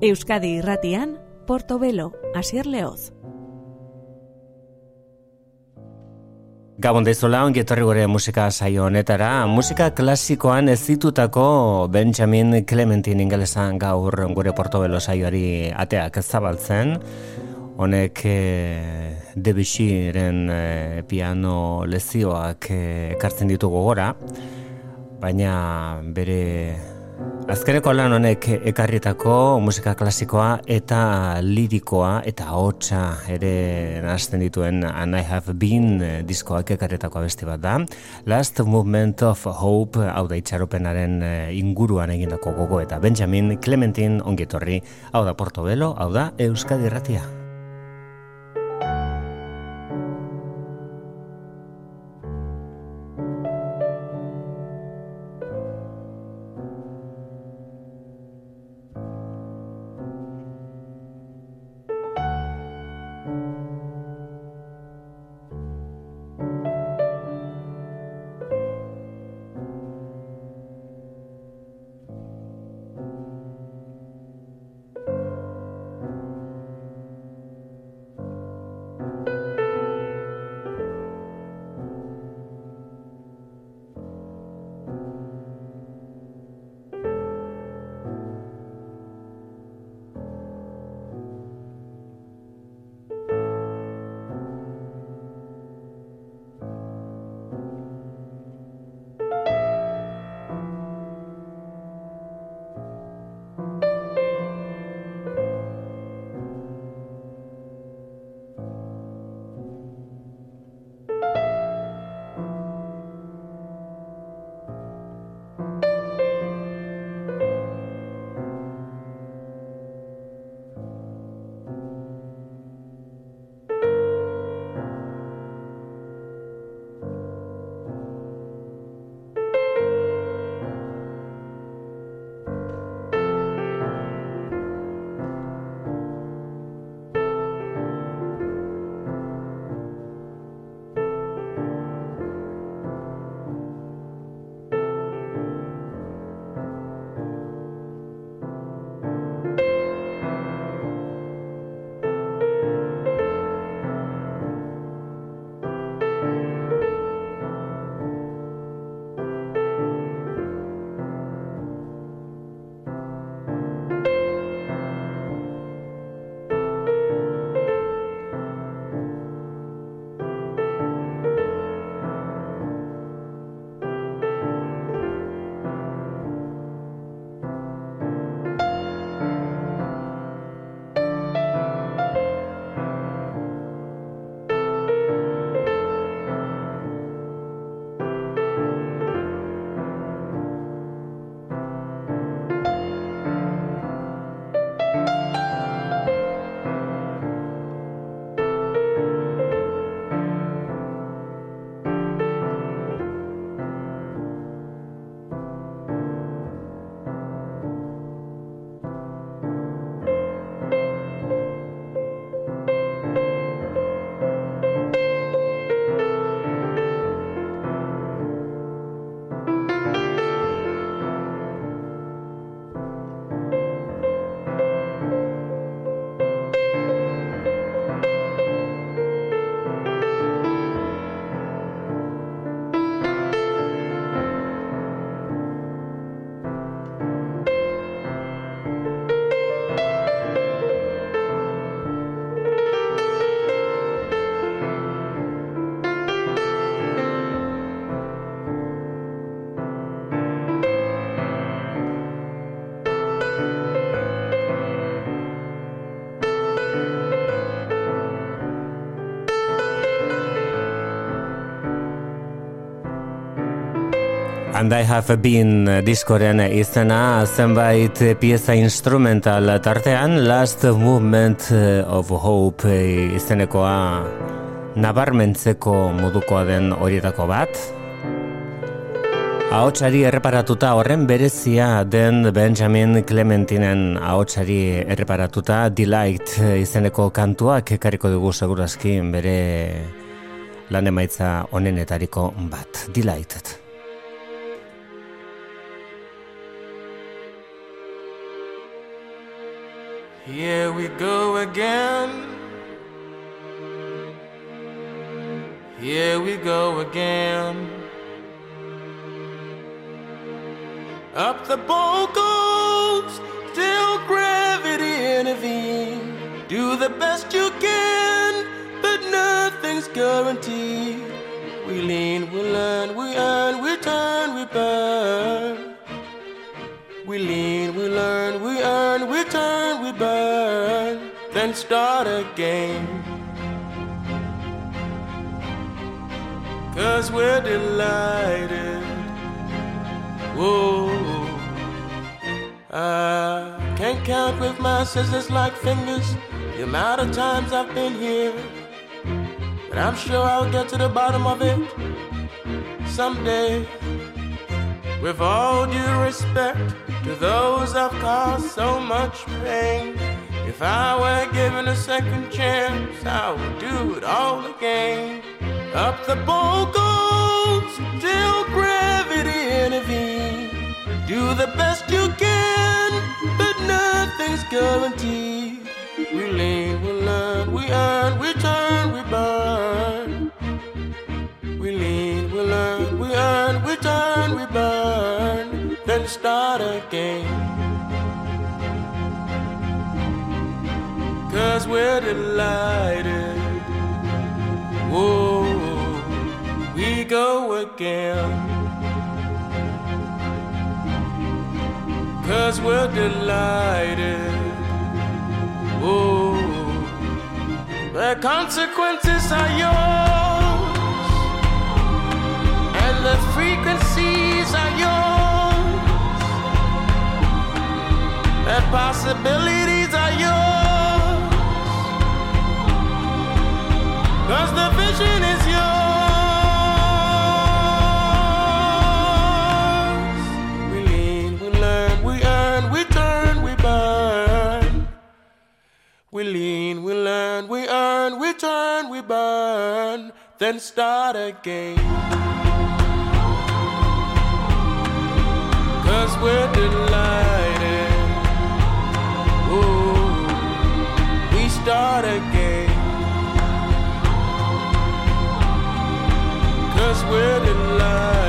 Euskadi irratian, Portobelo, Asier Leoz. Gabon daizola, ongi etorri gure musika saio honetara. Musika klasikoan ez ditutako Benjamin Clementin ingelesan gaur gure Portobelo saioari ateak zabaltzen. Honek e, Debussyren e, piano lezioak eh, ekartzen ditugu gora, baina bere Azkeneko lan honek ekarritako musika klasikoa eta lirikoa eta hotza ere nazten dituen And I Have Been diskoak ekarritako abesti bat da. Last Movement of Hope hau da itxaropenaren eh, inguruan egindako gogo eta Benjamin Clementin ongitorri hau da Portobelo, hau da Euskadi Ratia. And I have been diskoren izena zenbait pieza instrumental tartean Last Movement of Hope izenekoa nabarmentzeko modukoa den horietako bat. Ahotsari erreparatuta horren berezia den Benjamin Clementinen ahotsari erreparatuta Delight izeneko kantuak ekarriko dugu segurazki bere lan emaitza onenetariko bat. Delighted. Here we go again. Here we go again. Up the boat goes, till gravity intervenes. Do the best you can, but nothing's guaranteed. We lean, we learn, we earn, we turn, we burn. We lean, turn, we burn. Then start again. Cause we're delighted. Whoa. I can't count with my scissors like fingers the amount of times I've been here. But I'm sure I'll get to the bottom of it someday. With all due respect to those I've caused so much pain. If I were given a second chance, I would do it all again. Up the boat goes till gravity intervenes. Do the best you can, but nothing's guaranteed. We lean, we learn, we earn, we start again. Cause we're delighted. Whoa, we go again. Cause we're delighted. Whoa, the consequences are yours, and the frequencies are yours, the possibilities are yours, cause the vision is yours. We lean, we learn, we earn, we turn, we burn. We lean, we learn, we earn, we turn, we burn, then start again. Cause we're delighted. Start again. Cause we're delighted.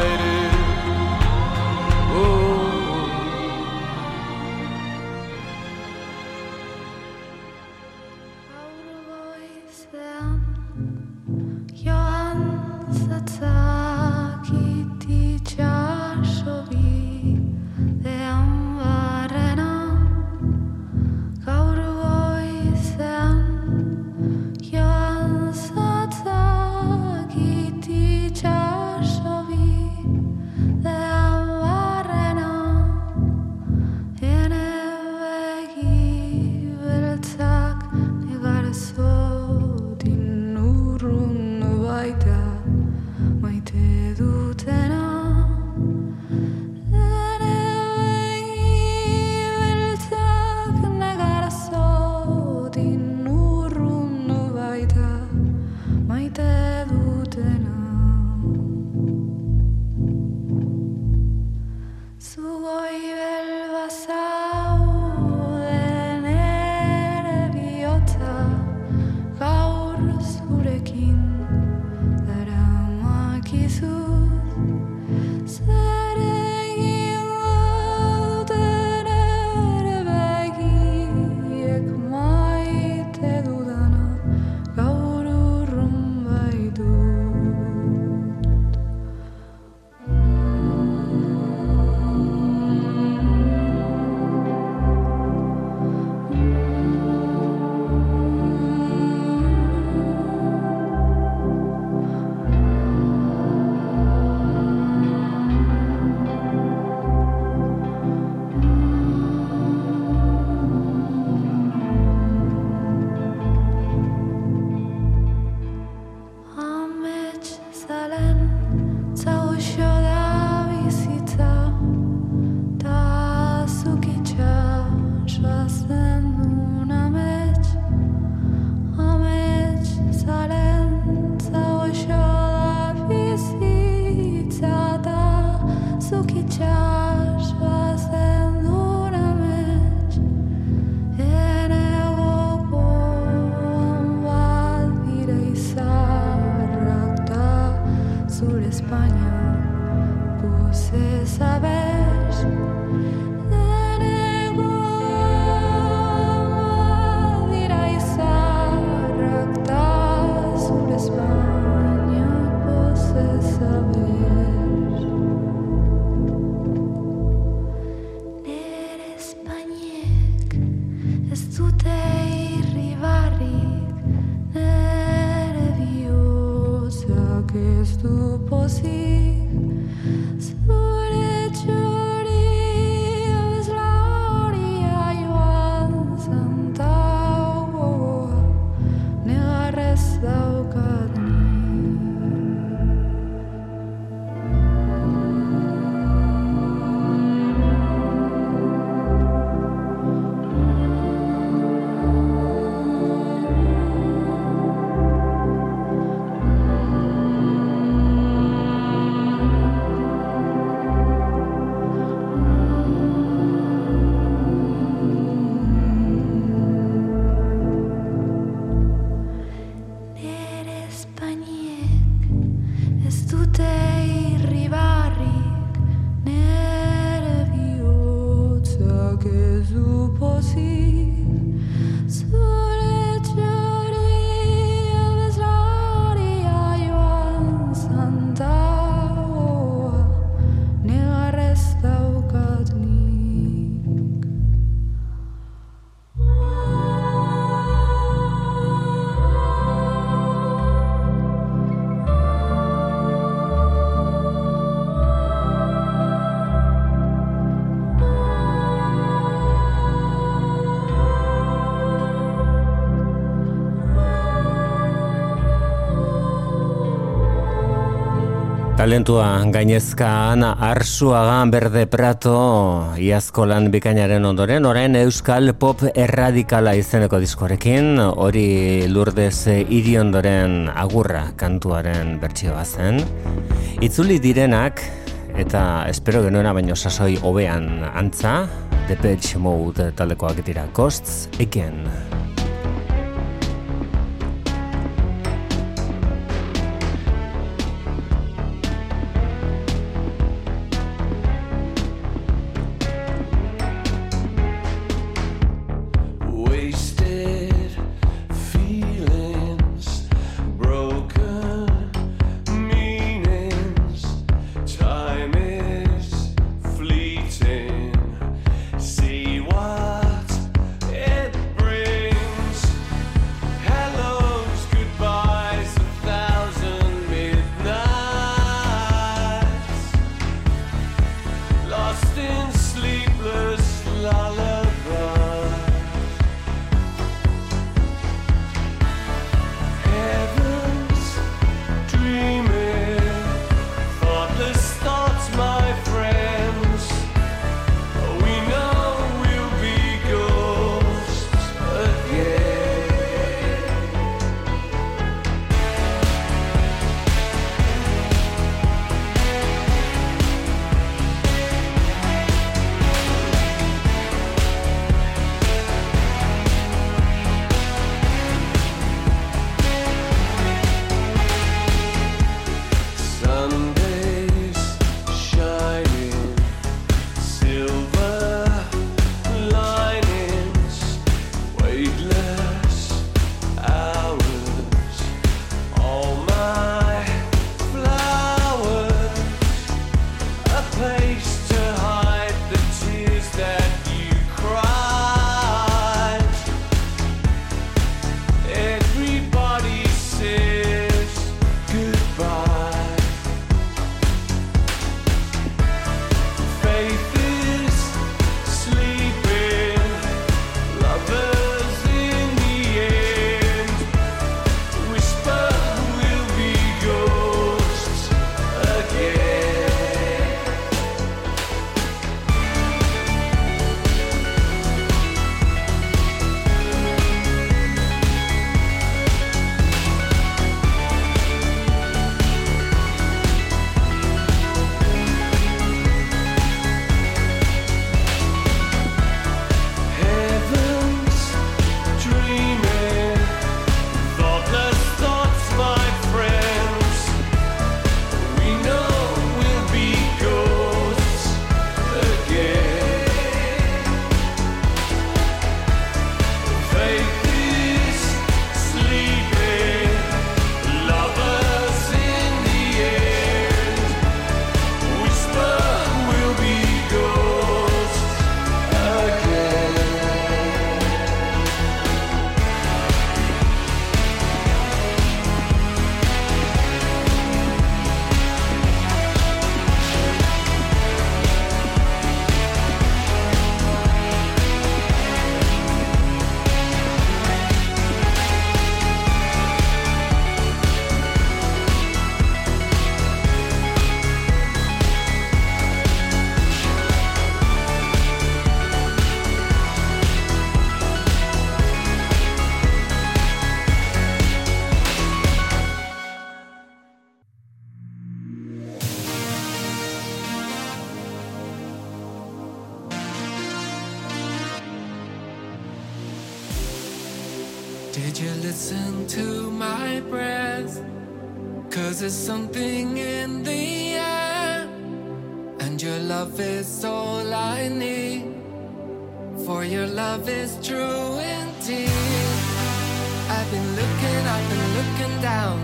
Talentua gainezka ana arsuagan berde prato iazko lan bikainaren ondoren, orain euskal pop erradikala izeneko diskorekin, hori lurdez iriondoren agurra kantuaren bertsioa zen. Itzuli direnak, eta espero genuena baino sasoi hobean antza, Depeche Mode taldekoak dira, Costs Again. There's something in the air, and your love is all I need. For your love is true indeed. I've been looking, I've been looking down,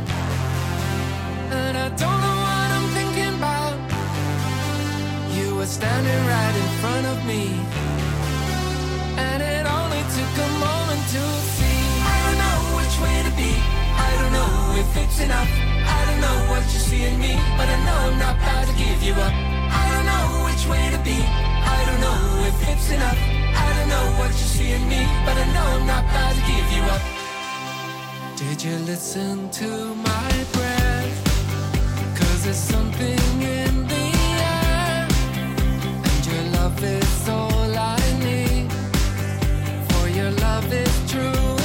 and I don't know what I'm thinking about. You were standing right in front of me, and it only took a moment to see. I don't know which way to be, I don't know if it's enough. I don't know what you see in me, but I know I'm not about to give you up. I don't know which way to be, I don't know if it's enough. I don't know what you see in me, but I know I'm not about to give you up. Did you listen to my breath? Cause there's something in the air, and your love is all I need. For your love is true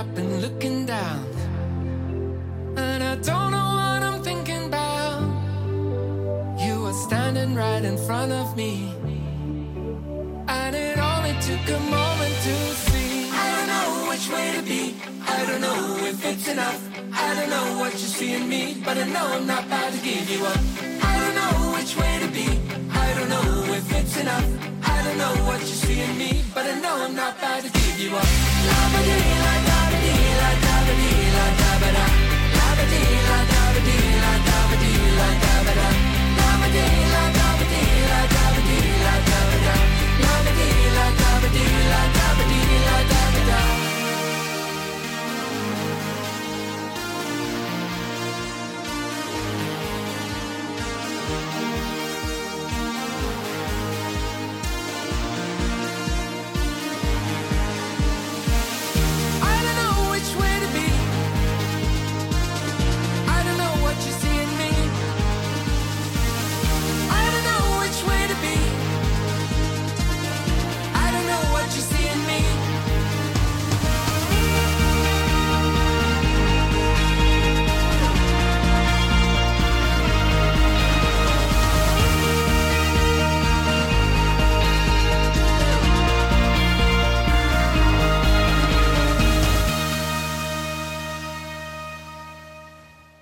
up and looking down, and I don't know what I'm thinking about. You were standing right in front of me, and it only took a moment to see. I don't know which way to be. I don't know if it's enough. I don't know what you see in me, but I know I'm not about to give you up. I don't know which way to be. I don't know if it's enough. I don't know what you see in me, but I know I'm not about to give you up. La ba dee la da ba dee la da ba dee la da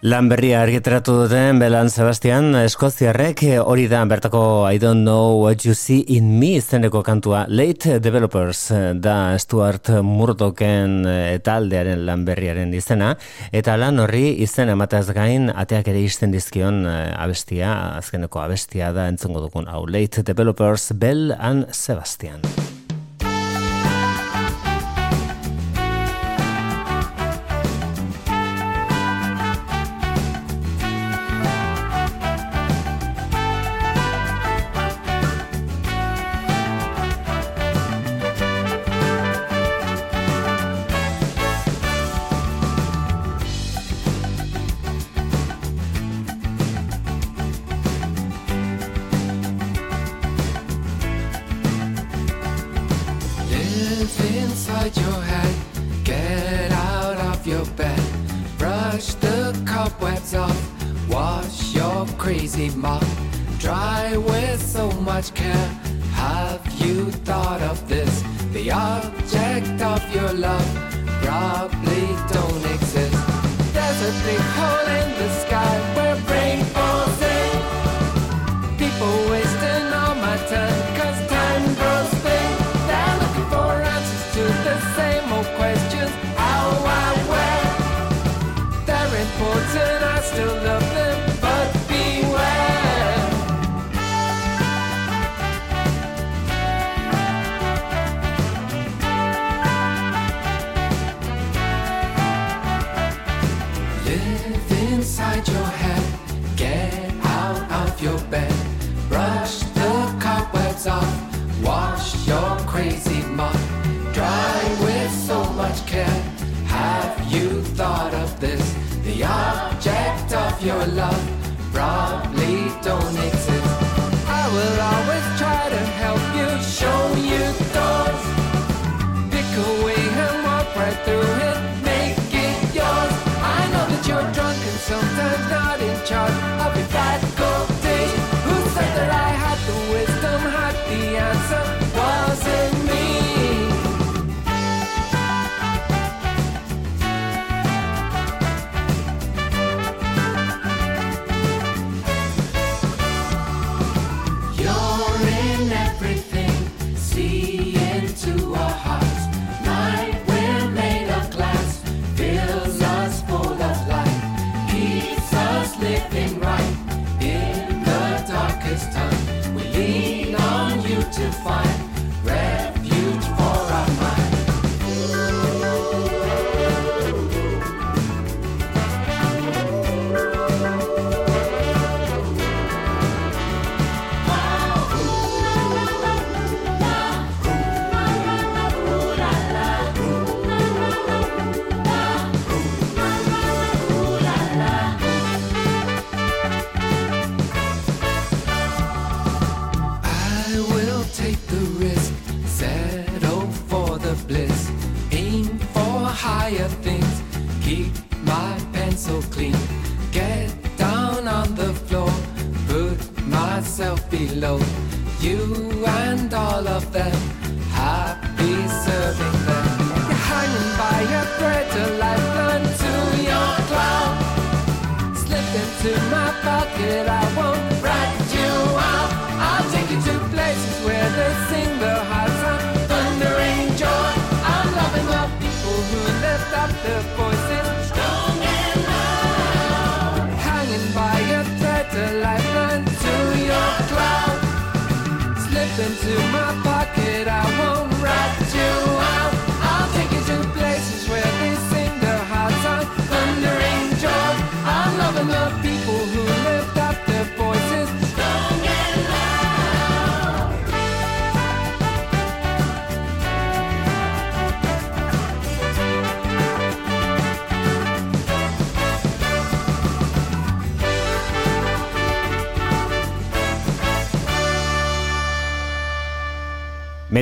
Lan berria argitaratu duten Belan Sebastian Eskoziarrek eh, hori da bertako I don't know what you see in me izeneko kantua. Late Developers eh, da Stuart Murdochen eh, taldearen lan berriaren izena. Eta lan horri izen emateaz gain ateak ere izten dizkion abestia azkeneko abestia da entzungo dugun hau. Late Developers Bell and Sebastian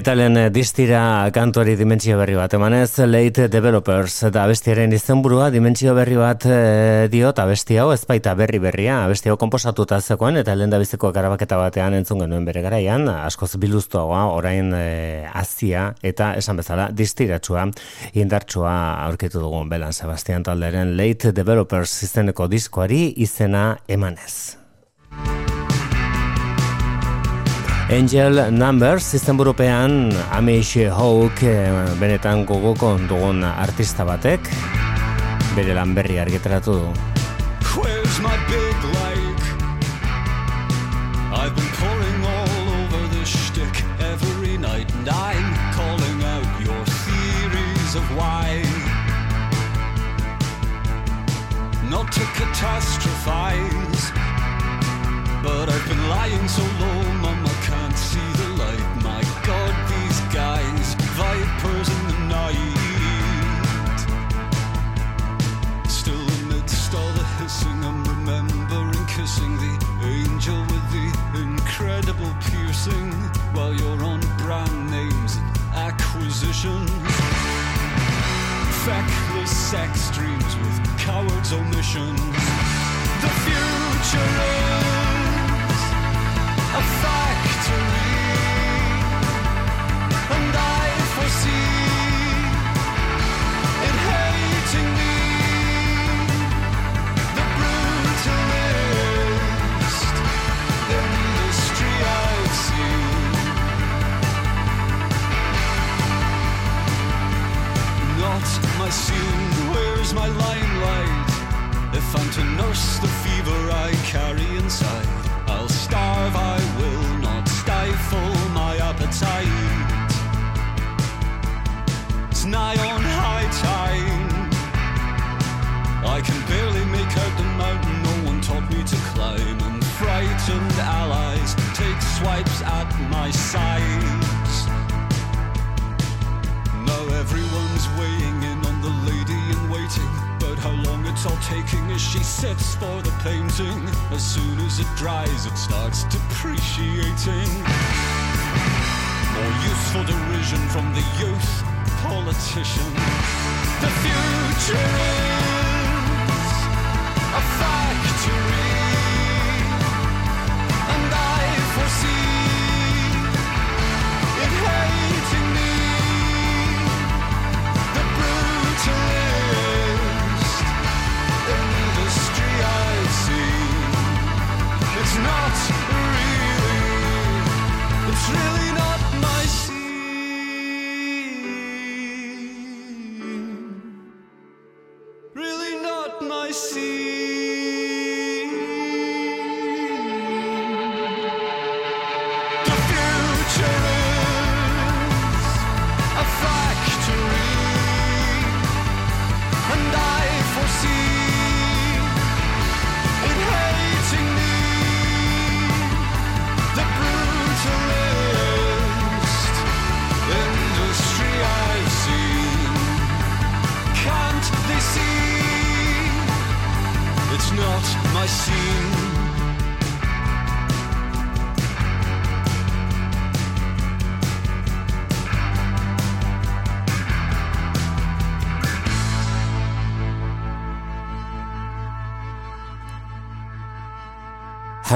metalen eh, distira kantuari dimentsio berri bat. Emanez, late developers eta bestiaren izenburua dimentsio berri bat eh, dio eta besti hau ez baita berri berria. Besti hau komposatuta zekoen eta lehen da biziko garabaketa batean entzun genuen bere garaian, askoz biluztuagoa, orain eh, e, azia eta esan bezala distiratsua indartsua aurkitu dugun Belan Sebastian Talderen late developers izeneko diskoari izena emanez. Angel Numbers, izan burupean Amish Hawk eh, benetan gogoko dugun artista batek bere lan berri argitaratu du. Where's my big like? I've been calling all over the shtick every night and I'm calling out your theories of why Not to catastrophize But I've been lying so long vipers in the night. Still amidst all the hissing, I'm remembering kissing the angel with the incredible piercing while you're on brand names and acquisitions. Feckless sex dreams with cowards' omissions. The future is.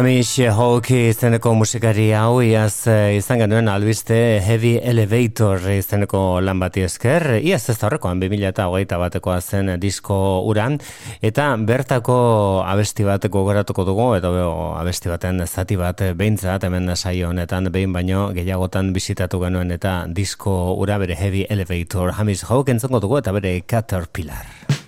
Hamish Hawke izeneko musikari hau iaz eh, izan genuen albiste Heavy Elevator izeneko lan bati esker. Iaz ez horrekoan 2008 batekoa zen disko uran eta bertako abesti bat gogoratuko dugu eta abesti baten zati bat behintzat hemen saio honetan behin baino gehiagotan bisitatu genuen eta disko ura bere Heavy Elevator Hamish Hawke entzongo dugu eta bere Caterpillar.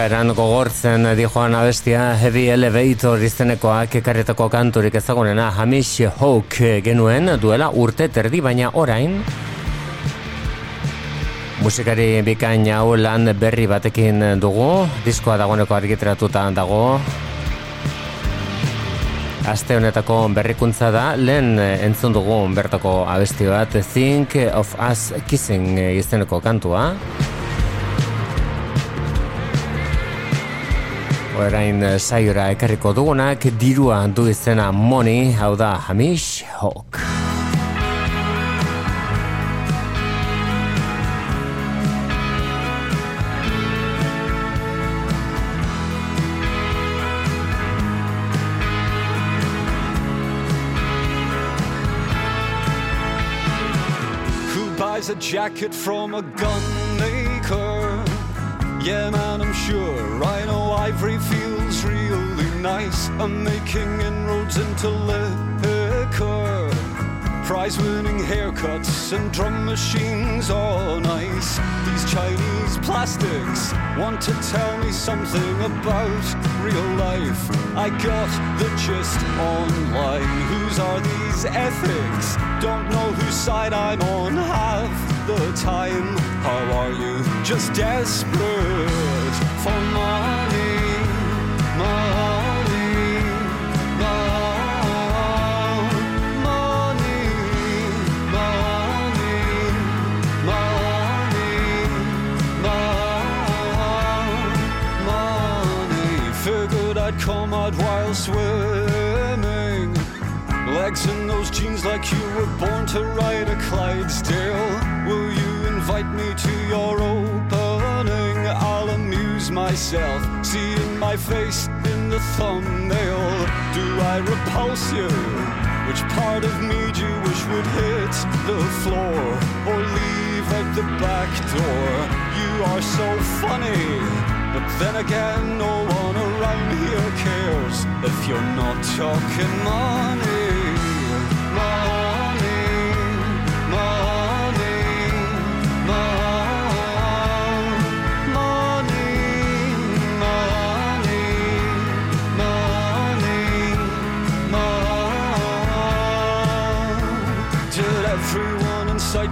Bukaeran gogortzen dijoan abestia Heavy Elevator izenekoak ekarretako kanturik ezagunena Hamish Hawk genuen duela urte terdi baina orain musikari bikain hau lan berri batekin dugu diskoa dagoeneko argitratuta dago Aste honetako berrikuntza da, lehen entzun dugu bertako abesti bat Think of Us Kissing izeneko kantua. Orain saiora ekarriko dugunak dirua du izena Money, hau da Hamish Hawk. Who buys a jacket from a gun? Yeah, man, I'm sure. Know ivory feels really nice. I'm making inroads into liquor. Prize winning haircuts and drum machines, all nice. These Chinese plastics want to tell me something about real life. I got the gist online. Whose are these ethics? Don't know whose side I'm on half the time. How are you? Just desperate for money. Jeans like you were born to ride a Clydesdale. Will you invite me to your opening? I'll amuse myself, seeing my face in the thumbnail. Do I repulse you? Which part of me do you wish would hit the floor or leave out the back door? You are so funny. But then again, no one around here cares if you're not talking. Money,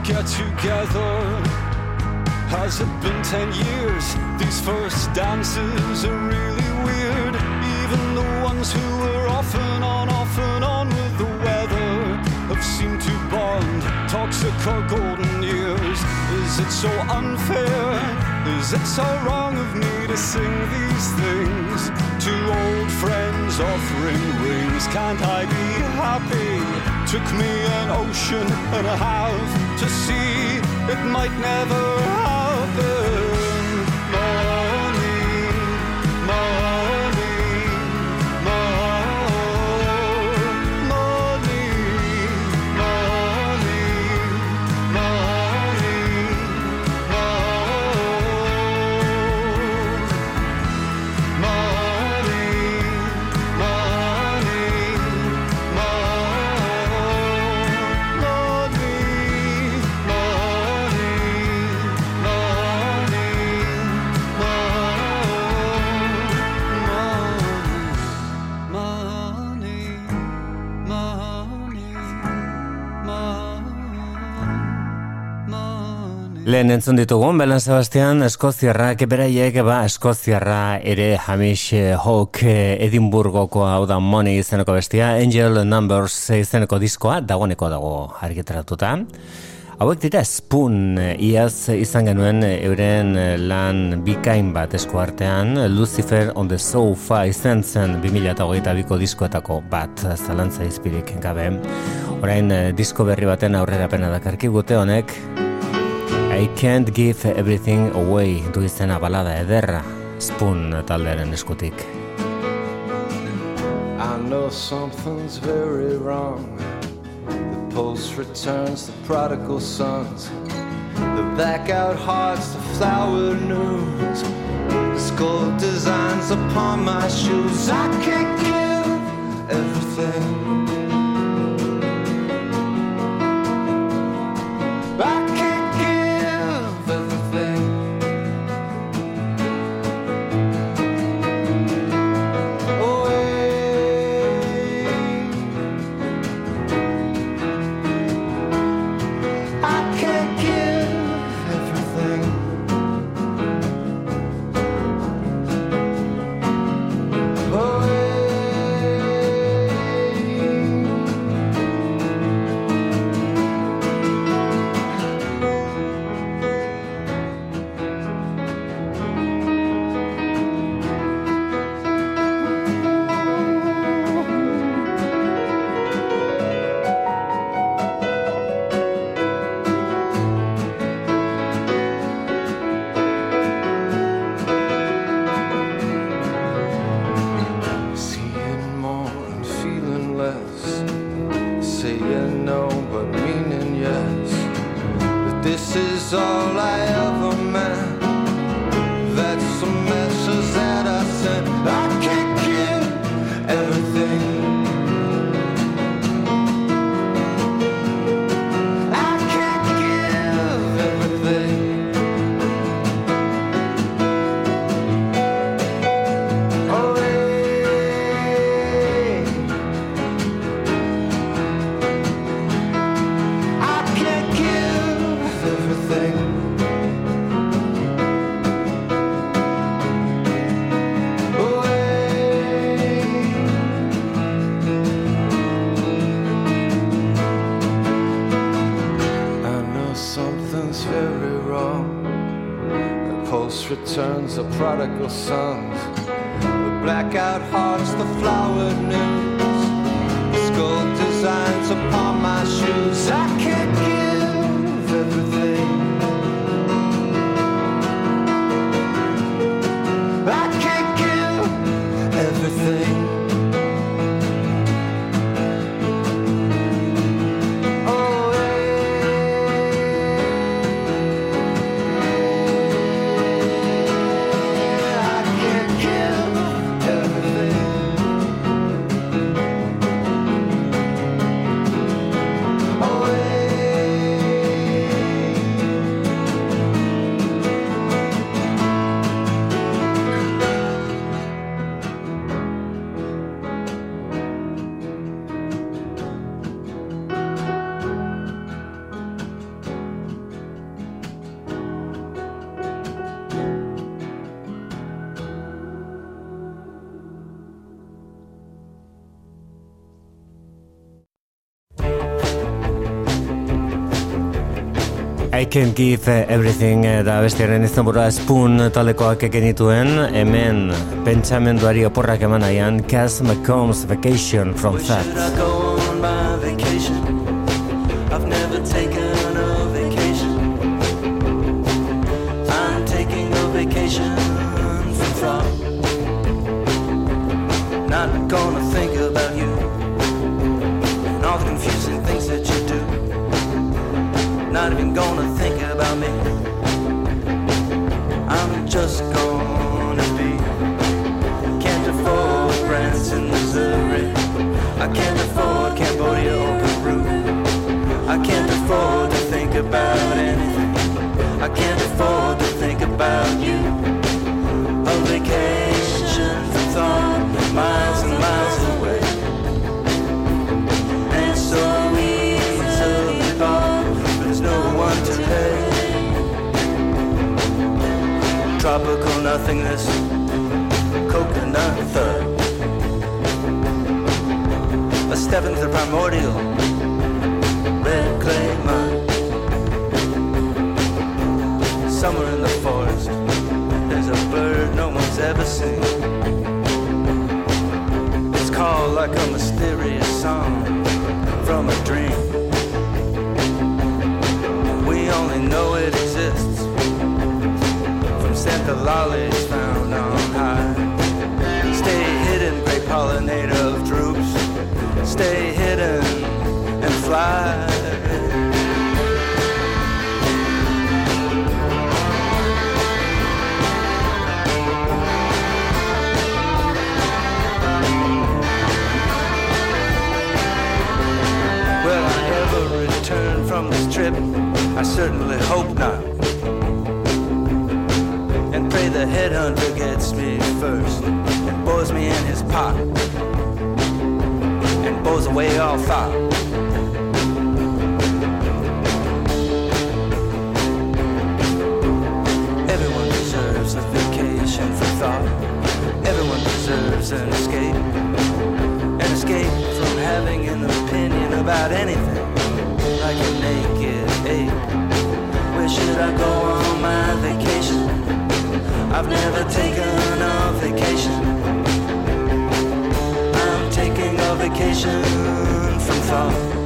get together? Has it been ten years? These first dances are really weird. Even the ones who were off and on, off and on with the weather have seemed to bond. Toxic or golden years. Is it so unfair? Is it so wrong of me to sing these things to old friends offering rings? Can't I be happy? Took me an ocean and a half to see it might never happen. Lehen entzun ditugun, Belan Sebastian, Eskoziarra, keberaiek, ba, Eskoziarra ere Hamish Hawk Edinburgoko hau da Money izeneko bestia, Angel Numbers izeneko diskoa, dagoeneko dago argitaratuta. Hauek dira Spoon, iaz izan genuen euren lan bikain bat eskuartean, Lucifer on the Sofa izen zen 2008 biko diskoetako bat zalantza izpirik gabe. Orain disko berri baten aurrera pena dakarki gute honek, I can't give everything away. Du izena balada ederra spoon taldearen eskutik. I know something's very wrong. The post returns the prodigal sons. The blackout hearts, the flower news. The skull designs upon my shoes. I can't give everything I can give everything eh, da bestiaren izan burua spoon talekoak ekenituen hemen pentsamenduari oporrak eman aian Cass McCombs Vacation from can't afford Cambodia or Peru. I can't afford to think about anything. I can't afford to think about you. A vacation from thought, miles and miles away. And it's so easily bought, but there's no one to pay. Tropical nothingness, coconut thud. A step into the primordial, red clay mud. Somewhere in the forest, there's a bird no one's ever seen. It's called like a mysterious song from a dream. We only know it exists from Santa lollies found on high. Stay hidden, great pollinator of droops. Stay hidden and fly. Will I ever return from this trip? I certainly hope not. And pray the headhunter gets me first and bores me in his pot bores away all thought. Everyone deserves a vacation for thought. Everyone deserves an escape. An escape from having an opinion about anything. Like a naked ape. Where should I go on my vacation? I've never taken a vacation. I'm taking a vacation from thought.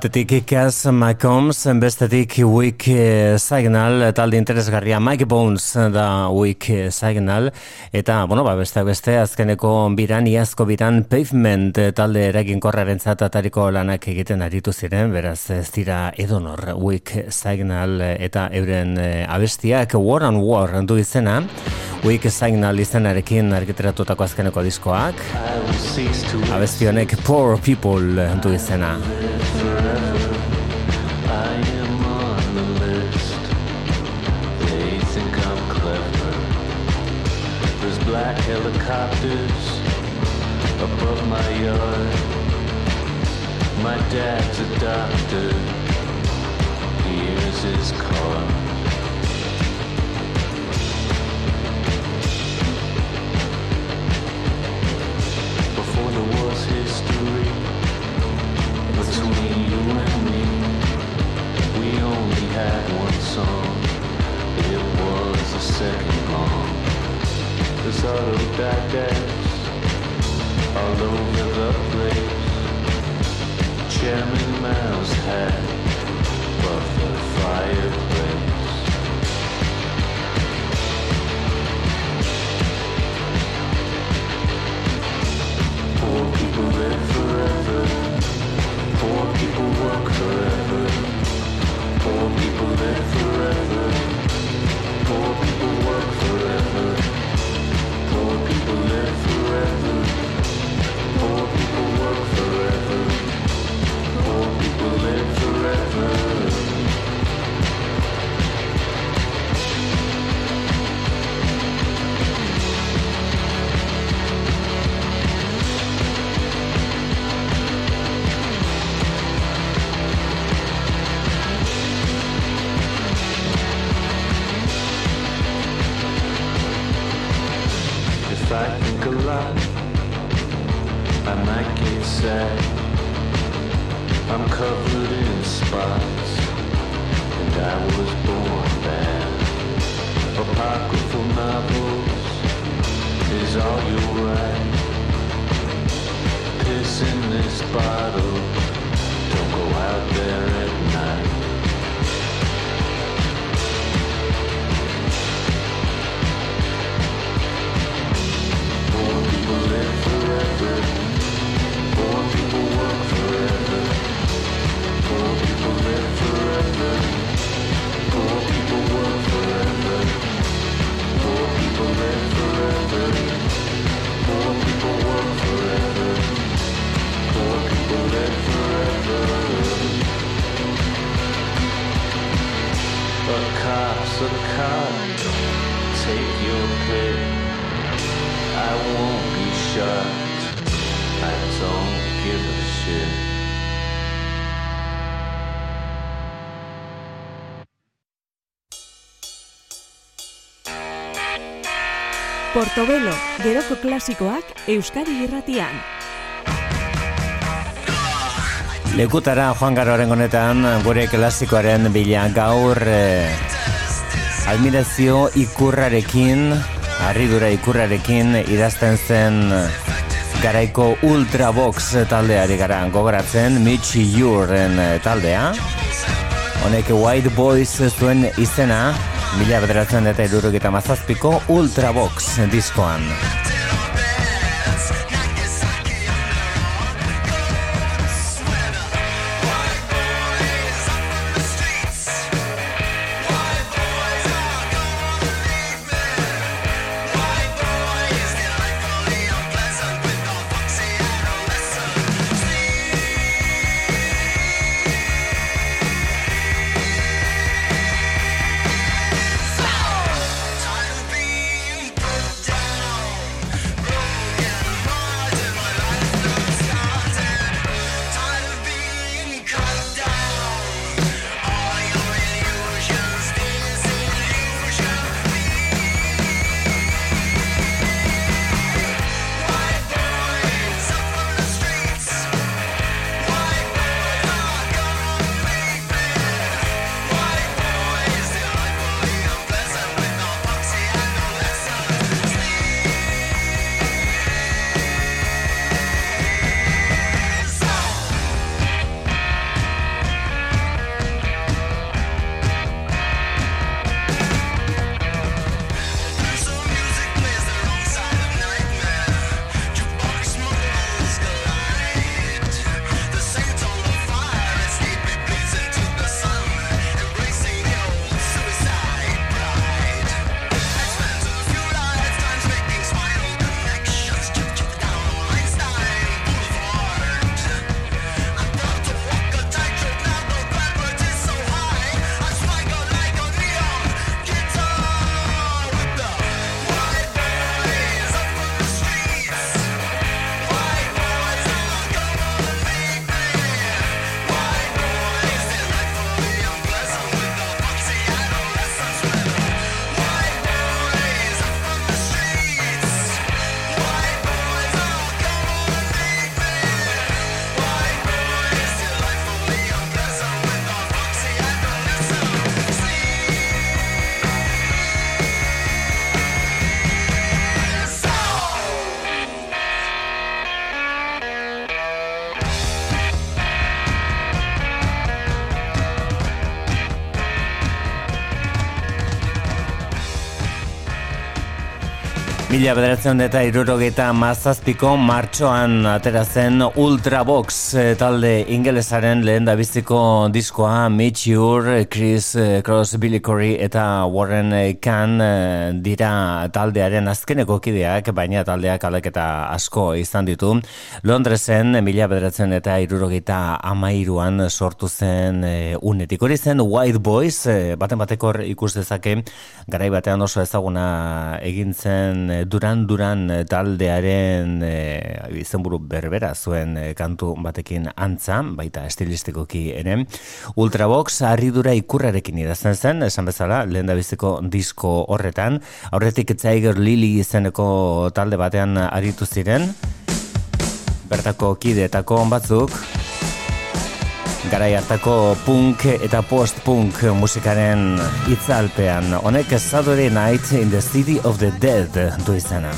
Batetik Cass McCombs, bestetik Wick eh, Signal, talde interesgarria. Mike Bones da Wick Signal, eta, bueno, ba, beste beste, azkeneko biran, iazko biran, Pavement talde eraginkorraren atariko lanak egiten aritu ziren, beraz ez dira edonor Wick Signal eta euren eh, abestiak War on War du izena, Wick Signal izenarekin argiteratutako azkeneko diskoak, abesti honek Poor People du izena. Helicopters above my yard. My dad's a doctor. Here's his car. Before there was history between you and me. We only had one song. It was a second long. There's autodidacts all over the place. Chairman Mao's hat above the fireplace. Poor people live forever. Poor people work forever. Poor people live forever. Poor people work forever. Poor people live forever. Portobelo, geroko klasikoak Euskadi irratian. Lekutara Juan Garoaren honetan gure klasikoaren bila gaur eh, admirazio ikurrarekin, harridura ikurrarekin idazten zen garaiko Ultrabox taldeari gara gogoratzen, Mitch Juren taldea. Honek White Boys zuen izena, mila bederatzen eta irurugita mazazpiko Ultrabox diskoan. Mila bederatzen eta irurogeta mazazpiko martxoan atera zen Ultrabox eh, talde ingelesaren lehen biziko diskoa Mitch Ure, Chris eh, Cross, Billy Corey eta Warren Kahn eh, dira taldearen azkeneko kideak, baina taldeak aldeketa asko izan ditu. Londresen mila bederatzen eta irurogeta amairuan sortu zen unetik. Hori zen White Boys, baten batekor ikus dezake, garai batean oso ezaguna egin zen Duran Duran eh, taldearen e, izenburu berbera zuen eh, kantu batekin antza, baita estilistikoki ere. Ultrabox harridura ikurrarekin idazten zen, esan bezala, lehen biziko disko horretan. Aurretik Tiger Lily izeneko talde batean aritu ziren. Bertako kideetako batzuk, garai hartako punk eta post-punk musikaren itzalpean. Honek Saturday Night in the City of the Dead du izena.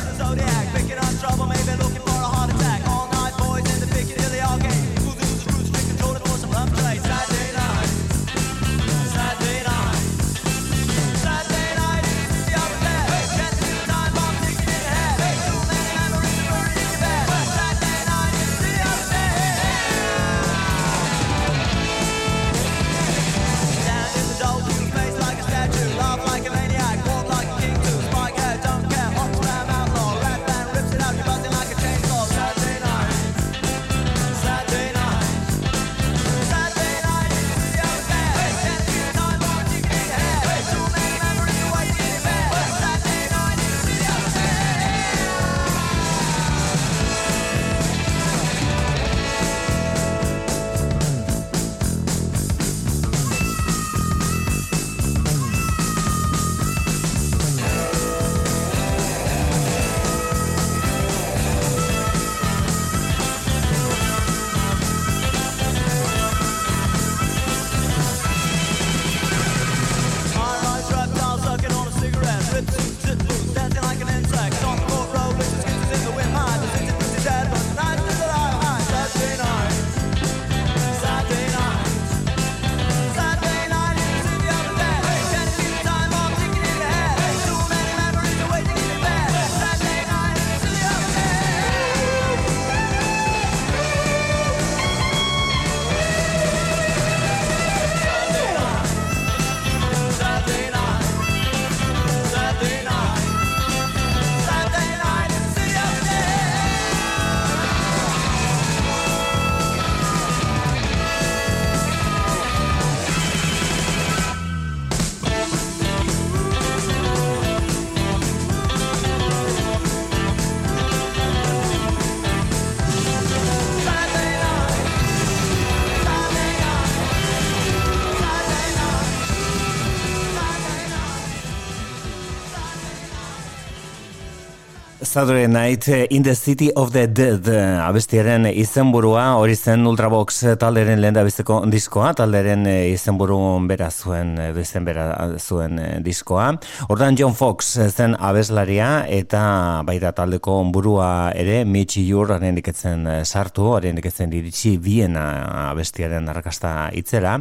Saturday Night in the City of the Dead abestiaren izenburua hori zen Ultravox talderen lehen da diskoa, talderen izenburu bera zuen, izen bera zuen diskoa. Ordan John Fox zen abeslaria eta baita taldeko burua ere Mitch Jur haren diketzen sartu, haren diketzen diritsi biena abestiaren arrakasta itzera,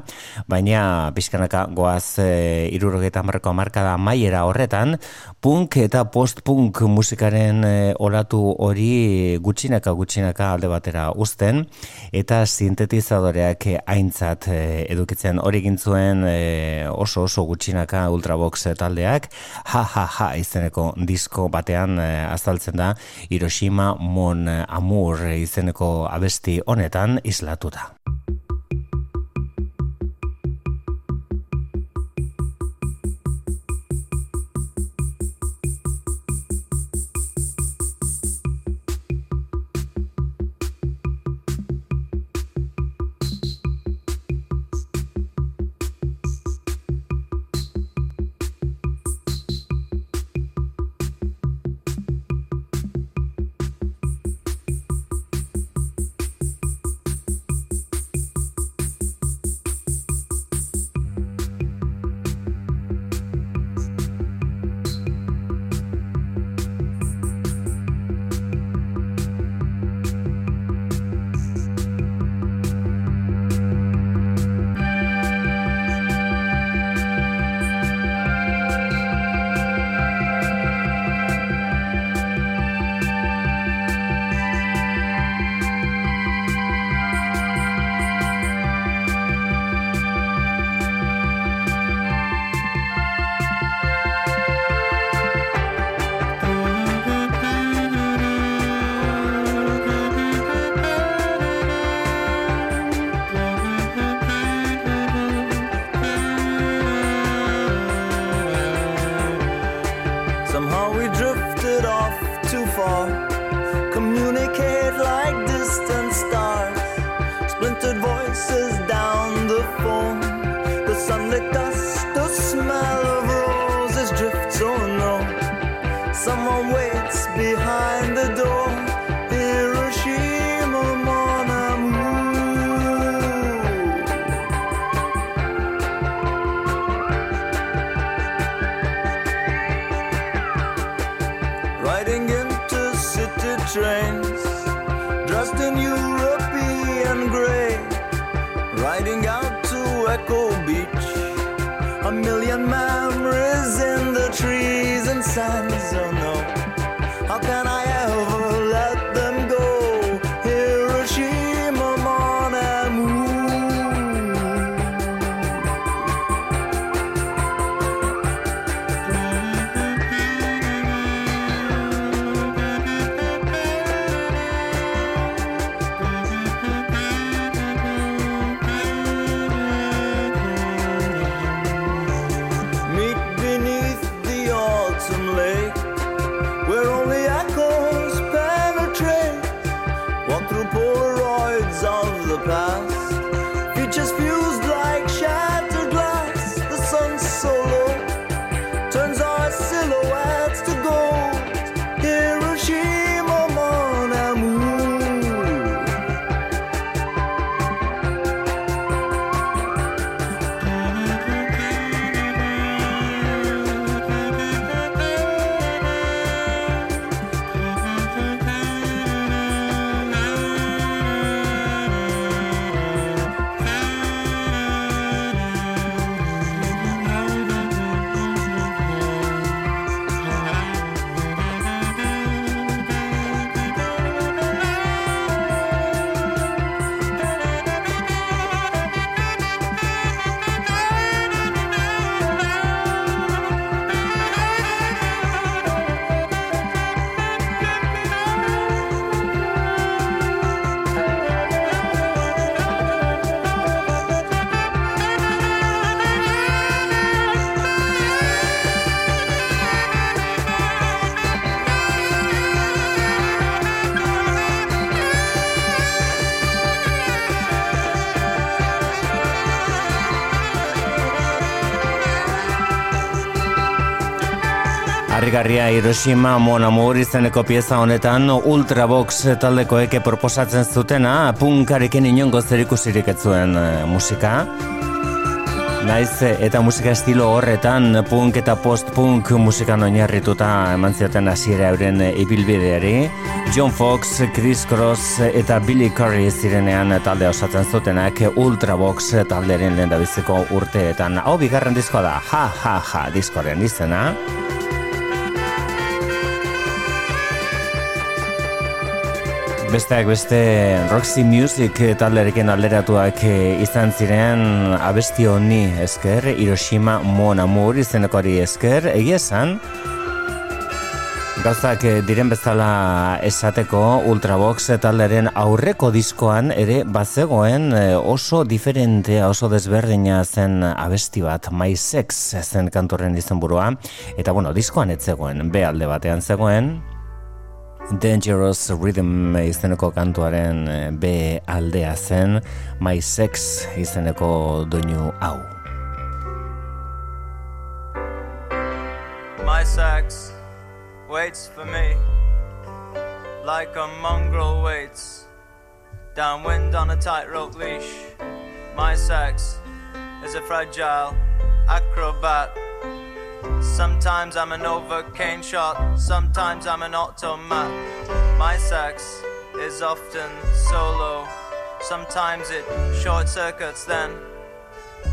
baina pixkanaka goaz e, irurogeta marreko markada maiera horretan, punk eta post-punk musikaren zen e, olatu hori gutxinaka gutxinaka alde batera uzten eta sintetizadoreak aintzat e, edukitzen hori gintzuen e, oso oso gutxinaka ultrabox taldeak ha ha ha izeneko disko batean e, azaltzen da Hiroshima Mon Amour izeneko abesti honetan islatuta. Love. Arrigarria Hiroshima Mon Amour izeneko pieza honetan Ultravox taldekoek proposatzen zutena punkarekin inongo zerikusirik ez zuen eh, musika. Naiz eta musika estilo horretan punk eta post-punk musikan oinarrituta eman zioten hasiera euren ibilbideari. John Fox, Chris Cross eta Billy Curry zirenean talde osatzen zutenak Ultravox talderen lehen biziko urteetan. Hau bigarren diskoa da, ha ha ha diskoren izena. Besteak beste Roxy Music talderekin alderatuak eh, izan ziren abesti honi esker, Hiroshima Mon Amour izenekoari esker, egia esan, Gauzak eh, diren bezala esateko Ultravox talderen aurreko diskoan ere bazegoen eh, oso diferentea, oso desberdina zen abesti bat, My Sex zen kantorren izenburua. Eta bueno, diskoan ez zegoen, be alde batean zegoen, Dangerous Rhythm izeneko kantuaren eh, B aldea zen My Sex izeneko doinu hau. My sex waits for me like a mongrel waits downwind on a tightrope leash. My sex is a fragile acrobat Sometimes I'm an overcane shot, sometimes I'm an automat. My sex is often solo, sometimes it short circuits then.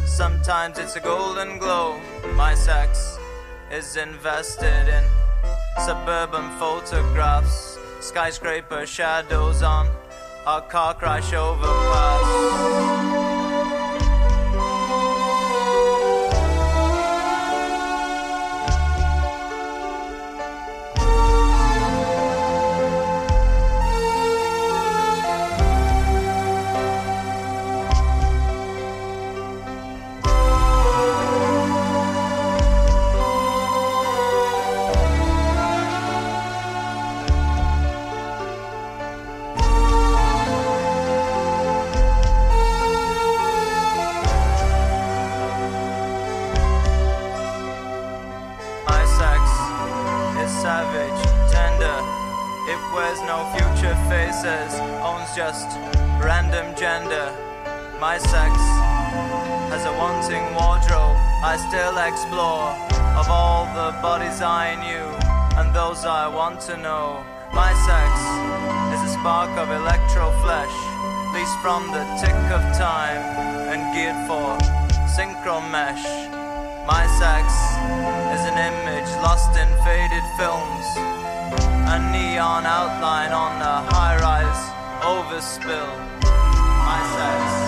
Sometimes it's a golden glow. My sex is invested in suburban photographs, skyscraper shadows on our car crash overpass. Just random gender. My sex has a wanting wardrobe I still explore of all the bodies I knew and those I want to know. My sex is a spark of electro flesh, leased from the tick of time and geared for synchro mesh. My sex is an image lost in faded films, a neon outline on a high rise overspill my sex.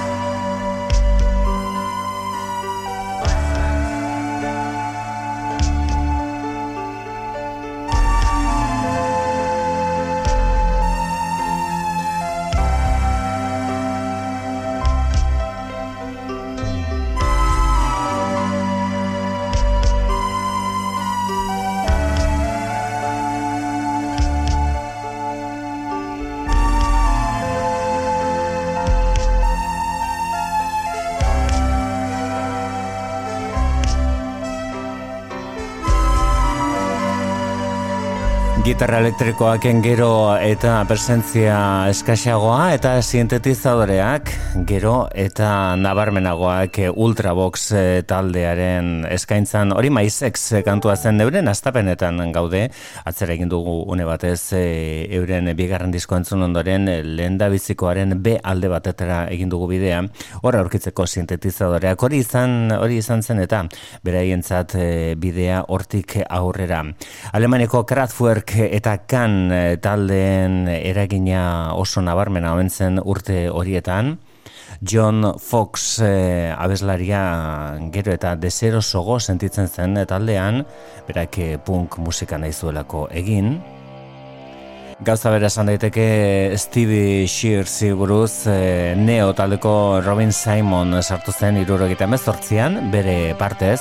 Gitarra elektrikoak gero eta presentzia eskaxagoa eta sintetizadoreak gero eta nabarmenagoak ultrabox eh, taldearen eskaintzan. Hori maizex kantua zen euren astapenetan gaude. Atzera egin dugu une batez eh, euren bigarren disko entzun ondoren lehen bizikoaren B alde batetara egin dugu bidea. Hor aurkitzeko sintetizadoreak. Hori izan hori izan zen eta beraientzat eh, bidea hortik aurrera. Alemaniko Kraftwerk eta kan eh, taldeen eragina oso nabarmena hoentzen urte horietan. John Fox e, abeslaria gero eta desero sogo sentitzen zen taldean, berak eh, punk musika nahi zuelako egin. Gauza bera esan daiteke Stevie Shears buruz e, neo taldeko Robin Simon sartu zen iruro egiten bezortzian, bere partez.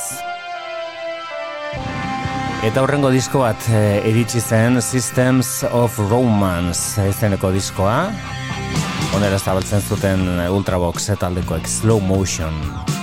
Eta horrengo disko bat e, iritsi zen Systems of Romance izeneko diskoa. Onera zabaltzen zuten Ultravox etaldekoek Slow Motion.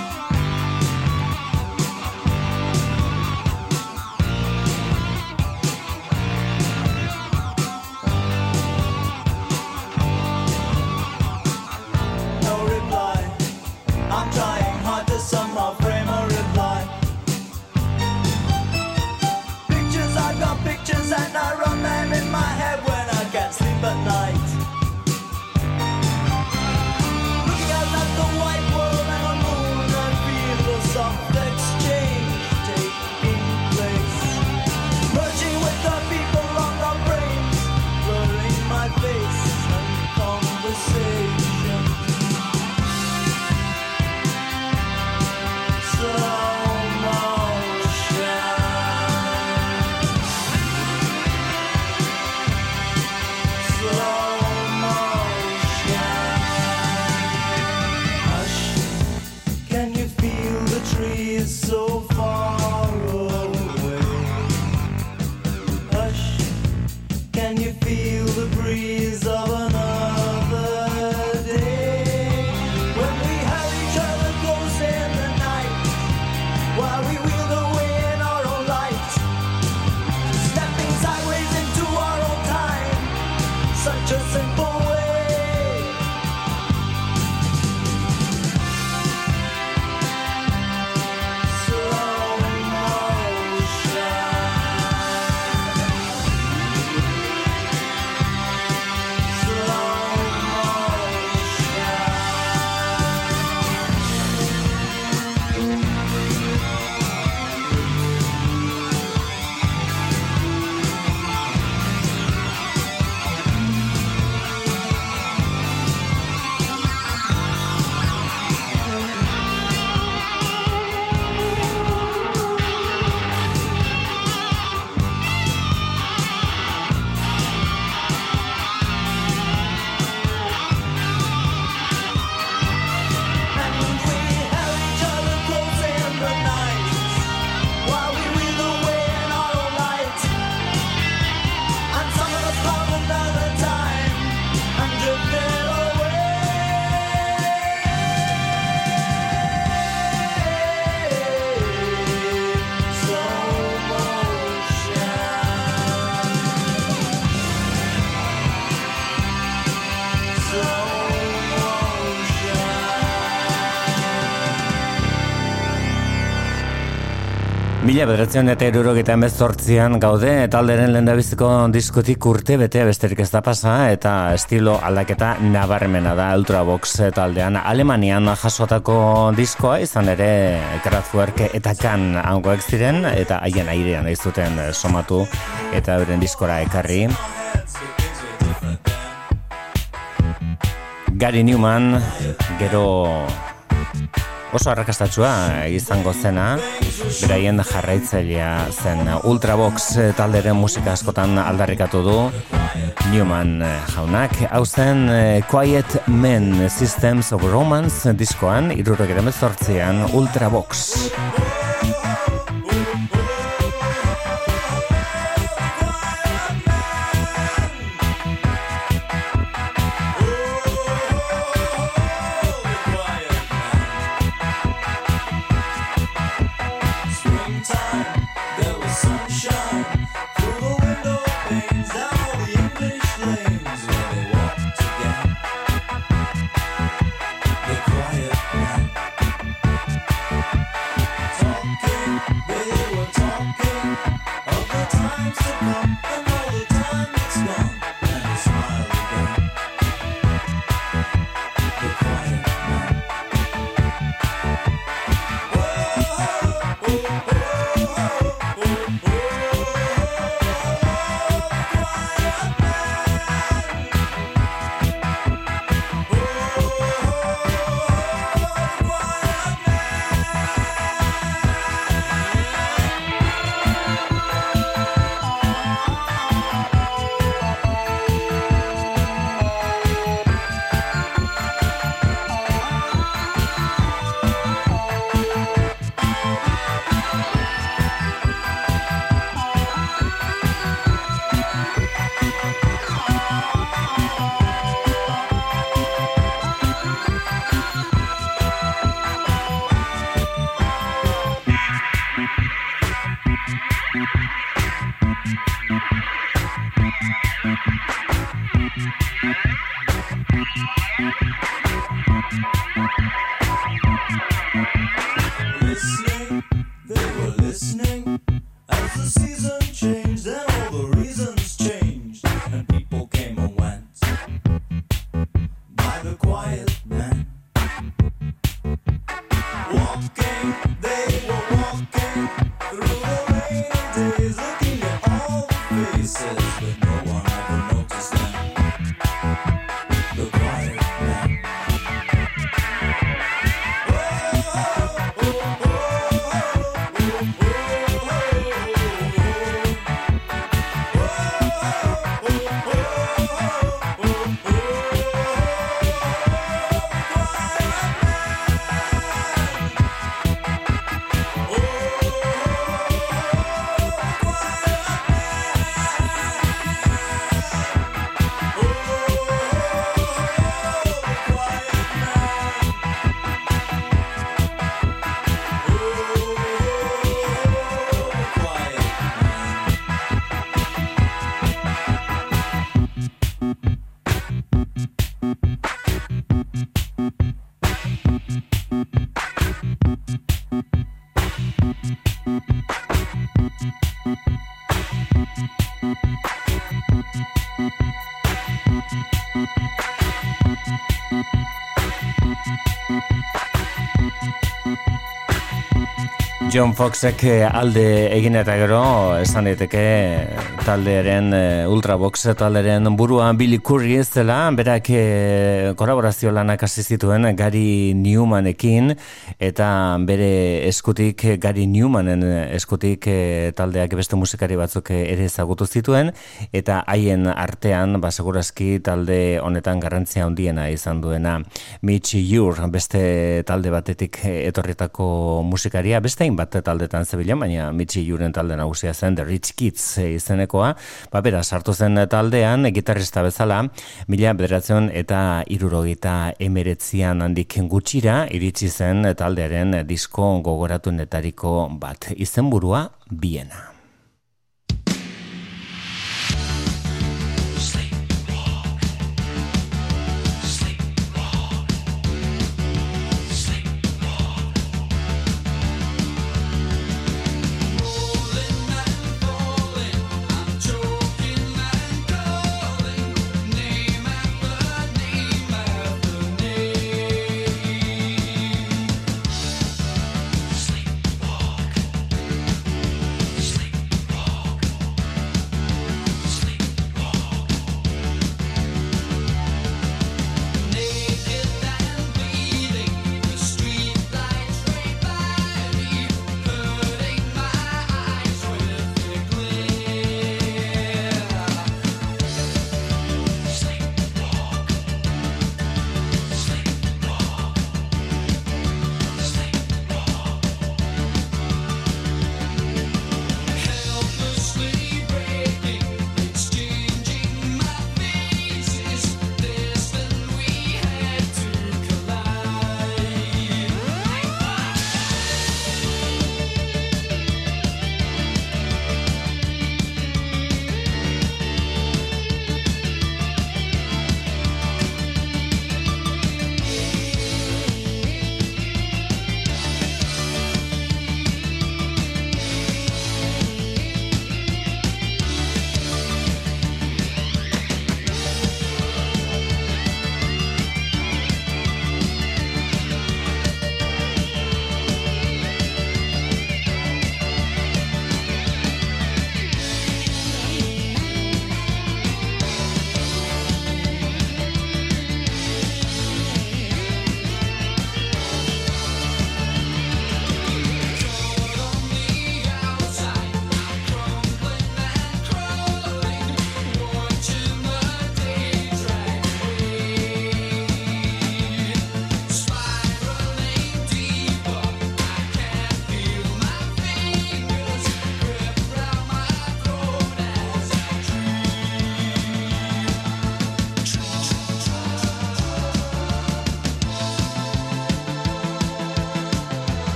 Mila bederatzen eta erurogeta emezortzian gaude, talderen lehendabiziko diskotik urte bete besterik ez da pasa, eta estilo aldaketa nabarmena da Ultrabox taldean. Alemanian jasotako diskoa izan ere Kraftwerk eta kan hangoek ziren, eta haien airean aizuten somatu eta beren diskora ekarri. Gary Newman, gero oso arrakastatua izango zena, beraien jarraitzailea zen Ultrabox talderen musika askotan aldarrikatu du Newman jaunak, hau zen eh, Quiet Men Systems of Romance diskoan, irurek ere Ultrabox. Ultrabox. John Foxek eh, alde egin eta gero esan daiteke taldearen eh, Ultrabox taldearen burua Billy Curry ez dela berak e, kolaborazio lanak hasi zituen Gary Newmanekin eta bere eskutik Gary Newmanen eskutik taldeak beste musikari batzuk ere ezagutu zituen eta haien artean ba segurazki talde honetan garrantzia handiena izan duena. Mitch Ure beste talde batetik etorritako musikaria beste bat taldetan zebilen, baina Mitzi Juren talde nagusia zen The Rich Kids izenekoa, ba bera sartu zen taldean gitarrista bezala, mila bederatzen eta irurogita emeretzian handik gutxira iritsi zen taldearen disko gogoratu netariko bat izenburua biena.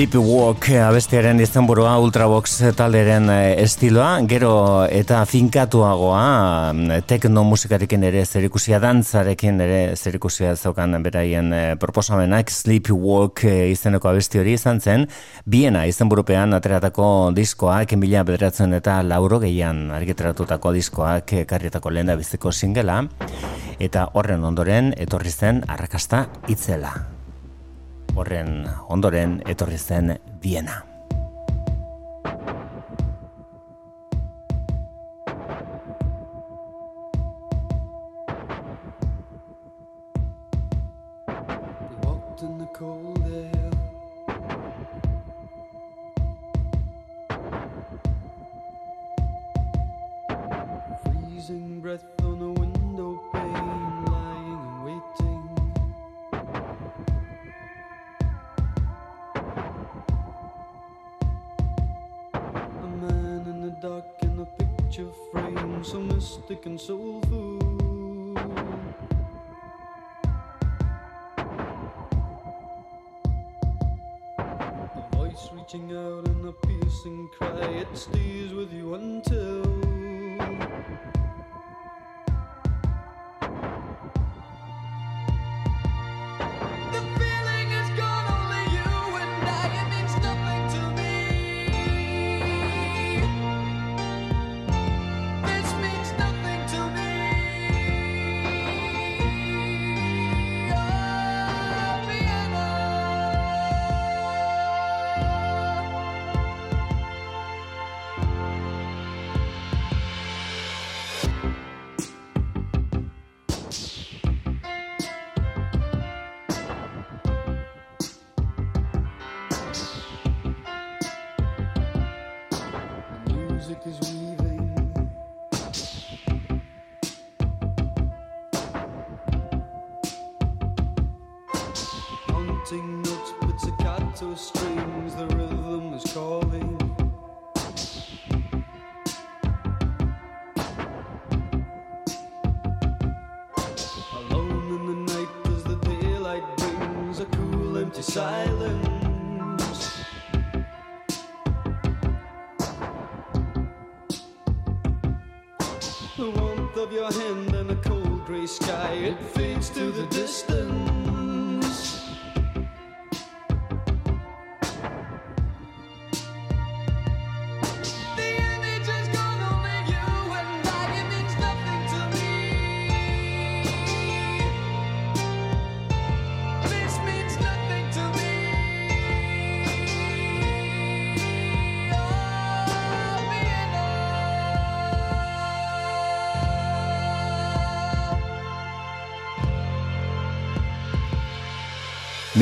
Sleepy Walk abestiaren izenburua Ultravox talderen eh, estiloa, gero eta finkatuagoa mm, tekno musikarekin ere zerikusia dantzarekin ere zerikusia zaukan beraien eh, proposamenak. Sleepy Walk eh, izeneko abesti hori izan zen, biena izenburupean ateratako diskoak, mila bederatzen eta lauro gehian argiteratutako diskoak karrietako lehen da biziko singela, eta horren ondoren etorri zen arrakasta itzela horren ondoren etorri zen Viena.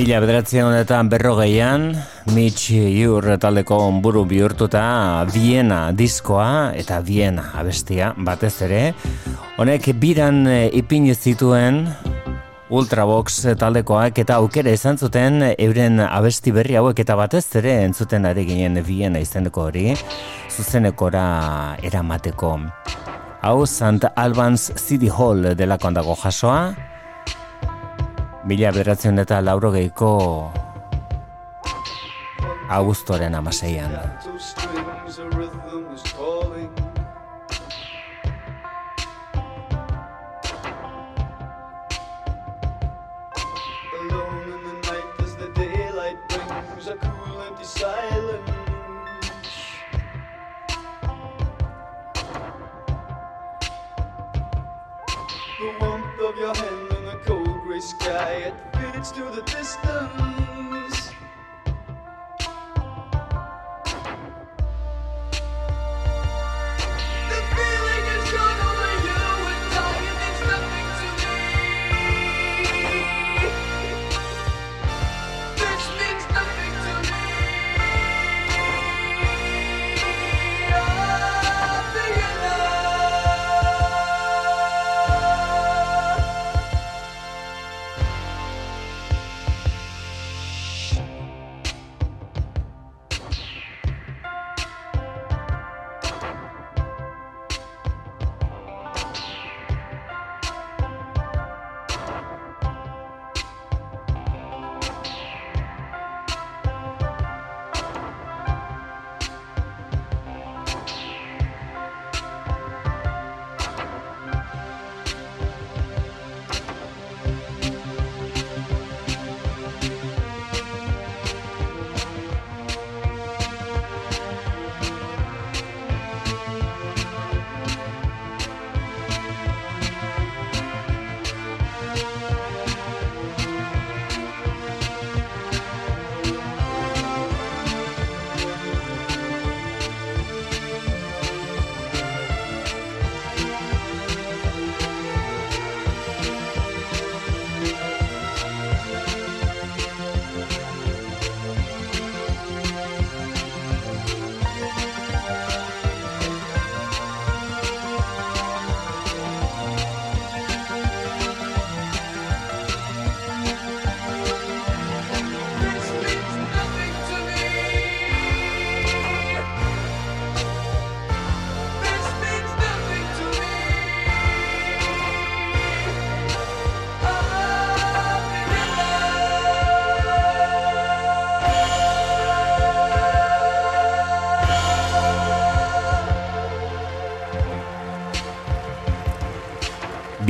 Mila bederatzen honetan berrogeian, Mitch Jur taldeko buru bihurtuta Viena diskoa eta Viena abestia batez ere. Honek biran ipin zituen Ultravox taldekoak eta aukera izan zuten euren abesti berri hauek eta batez ere entzuten ari ginen Viena izeneko hori zuzenekora eramateko. Hau St. Albans City Hall delakoan dago jasoa, Mila beratzen eta lauro geiko Augustoren amaseian. sky, it to the distance.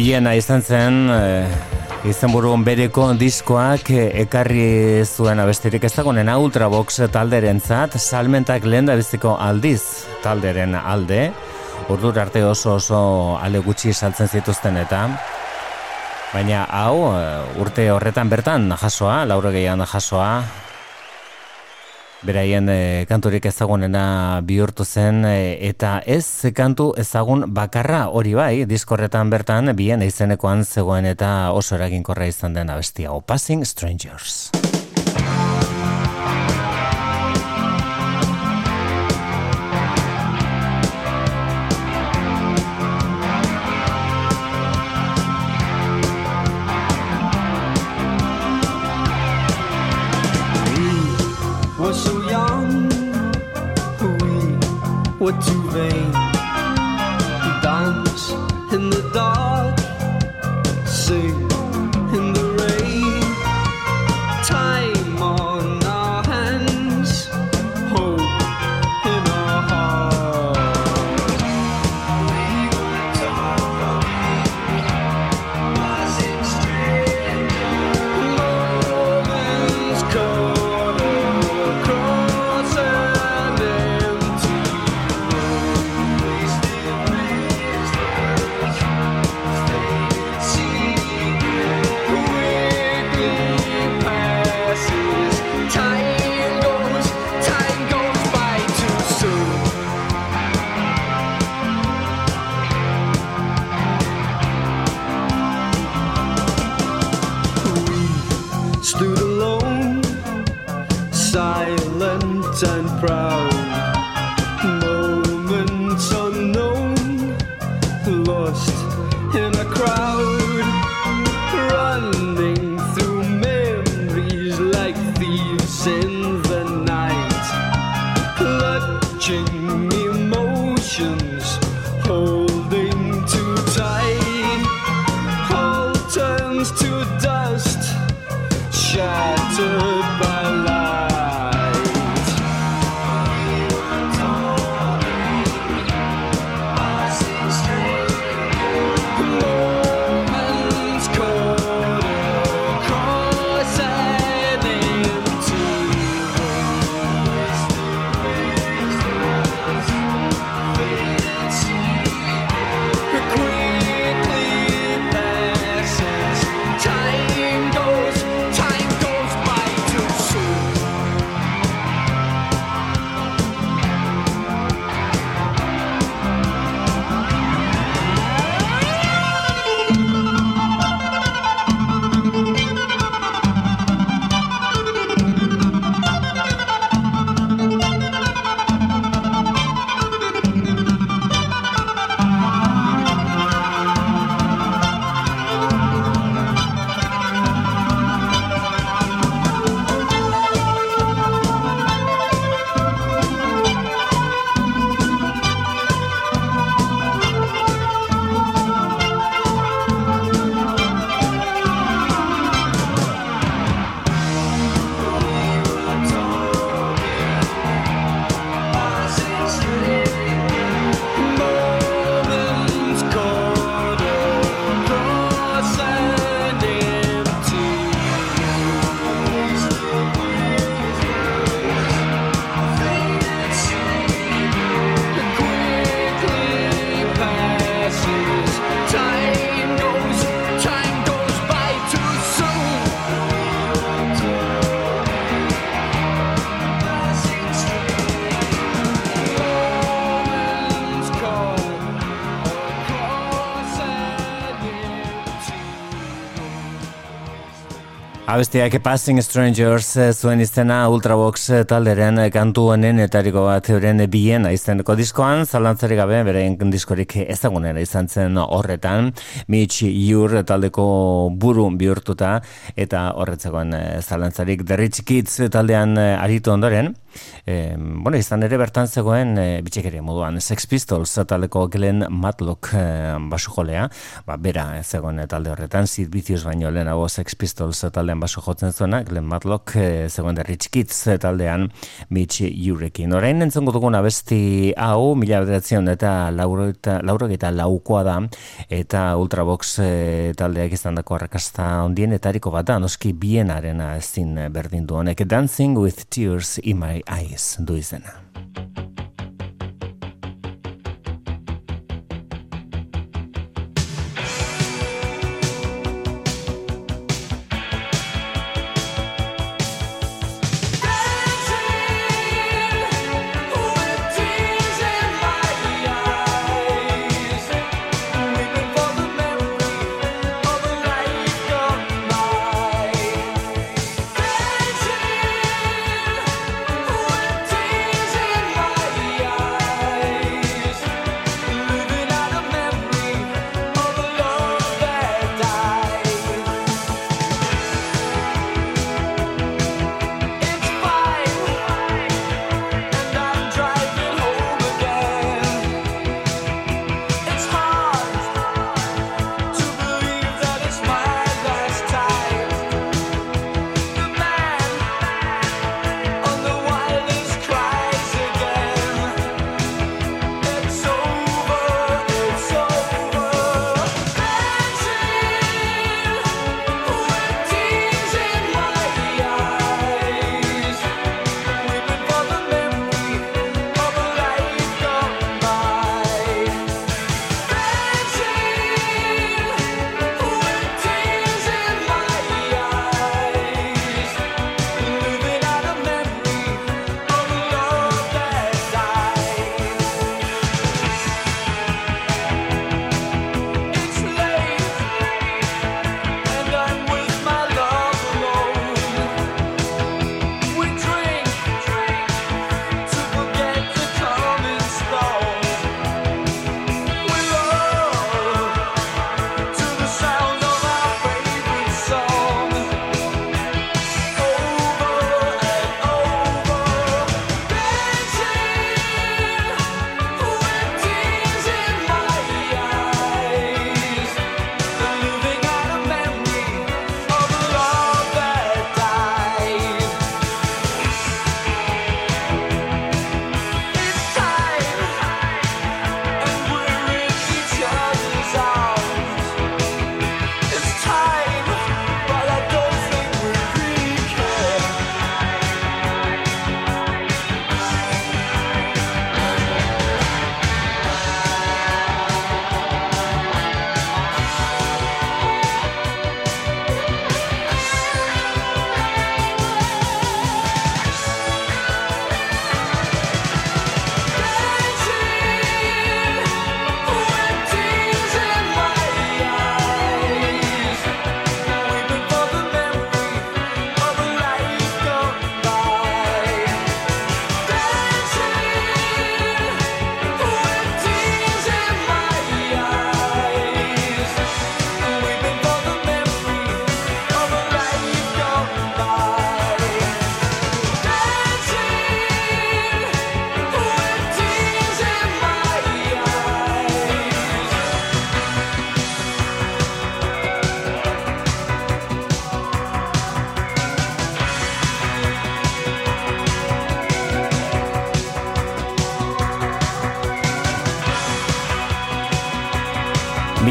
Biena izan zen, e, izan bereko diskoak ekarri zuen abestirik. Ezagunen Ultrabox talderen zat, salmentak lehen biziko aldiz talderen alde, urdur arte oso oso ale gutxi saltzen zituzten eta, baina hau urte horretan bertan jasoa, lauro gehiago jasoa, Beraien e, kanturik ezagunena bihurtu zen e, eta ez kantu ezagun bakarra hori bai, diskorretan bertan bien izenekoan zegoen eta oso eraginkorra izan den abestia, Passing Strangers. Were too vain. Dance in the dark, sing to dust, shattered by Abestiak Passing Strangers eh, zuen izena Ultrabox eh, talderen eh, kantu honen etariko bat euren biena izeneko diskoan, zalantzari gabe beren diskorik ezagunera izan zen horretan, Mitch Jur taldeko buru bihurtuta eta horretzekoen eh, zalantzarik The Rich Kids taldean aritu ondoren. E, bueno, izan ere bertan zegoen e, bitxekeria moduan. Sex Pistols taldeko Glenn Matlock e, basu jolea, ba, bera zegoen talde horretan, Vicious baino lehenago Sex Pistols taldean basu jotzen zuena, Glenn Matlock e, zegoen The Rich Kids taldean Mitch Jurekin. Orain entzongo dugun abesti hau, mila bederatzen eta lauro eta, laukoa da, eta Ultrabox e, taldeak izan dako arrakasta ondien, eta hariko bat da, noski bienarena ezin berdin du honek, Dancing with Tears in My Eyes du izena.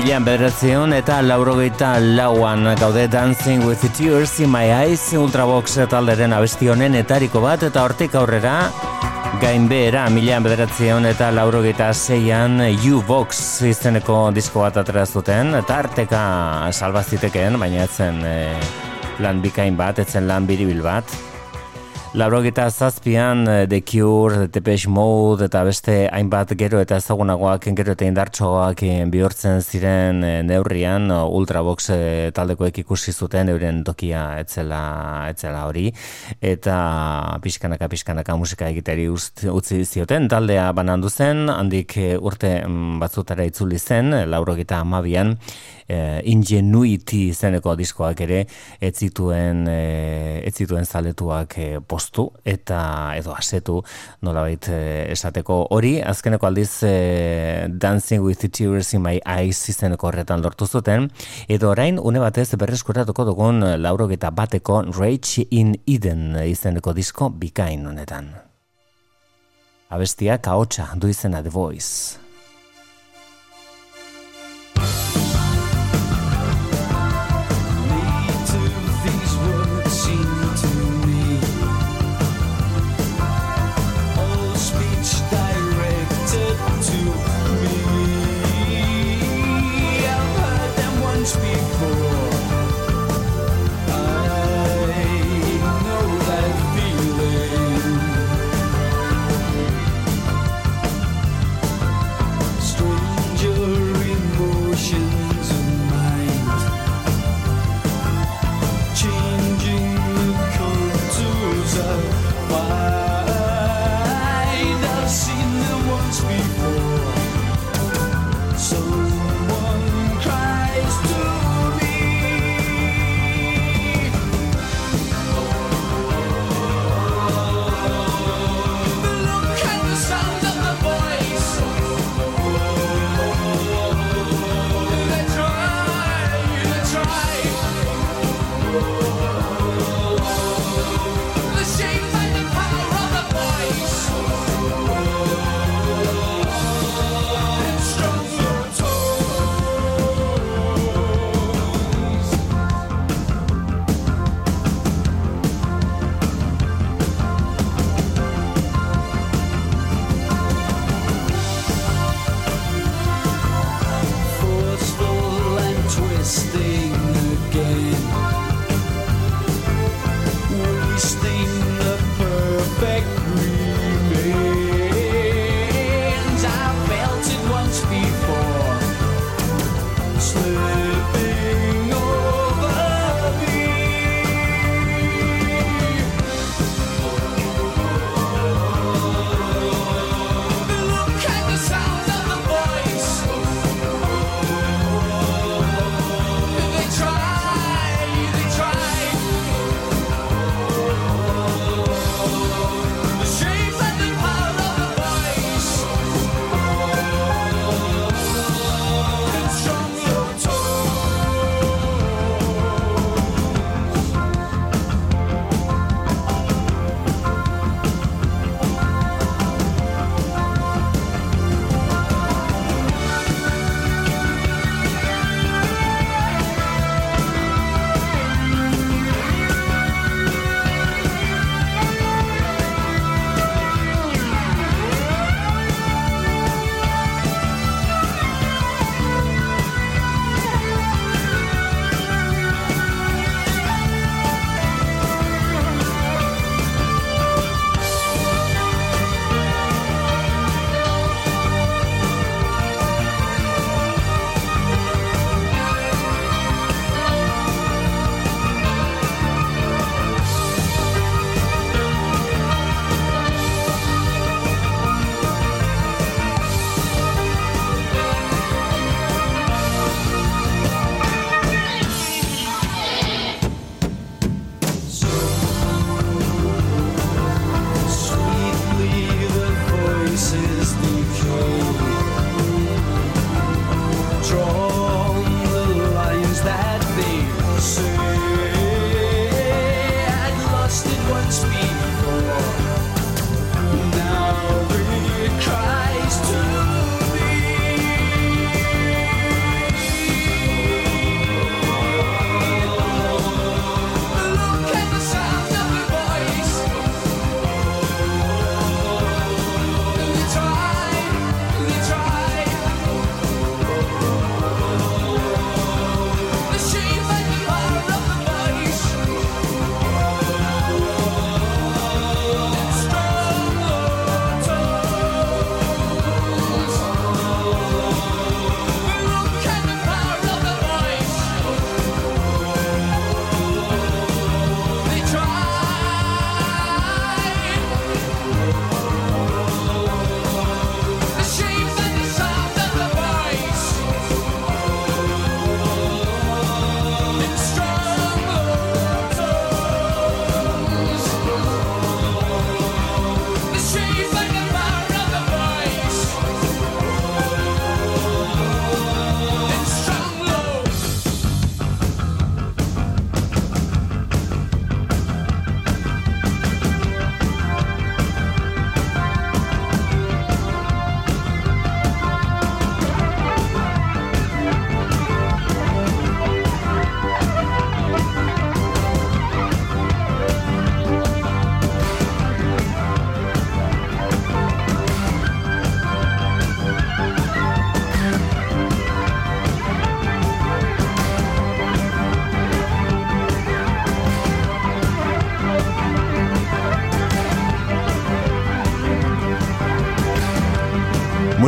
Milan bederatzion eta laurogeita lauan gaude Dancing with the Tears in My Eyes Ultrabox talderen abesti honen etariko bat eta hortik aurrera gain behera milan bederatzion eta laurogeita zeian U-Box izeneko disko bat atera zuten eta arteka salbazitekeen baina etzen eh, lan bikain bat, etzen lan biribil bat Laurogeta zazpian eh, The Cure, The Depeche Mode eta beste hainbat gero eta ezagunagoak gero eta indartsoak eh, bihurtzen ziren eh, neurrian Ultrabox taldekoek ikusi zuten euren tokia etzela, etzela hori. Eta pixkanaka pixkanaka musika egiteri utzi zioten. Taldea banandu zen handik urte mm, batzutara itzuli zen laurogeta amabian eh, ingenuity zeneko diskoak ere ez zituen, ez zituen zaletuak eh, postu eta edo asetu nolabait e, esateko hori azkeneko aldiz e, Dancing with the Tears in My Eyes izeneko horretan lortu zuten edo orain une batez berreskuratuko dugun lauro eta bateko Rage in Eden izeneko disko bikain honetan. Abestia kaotxa du izena The Voice.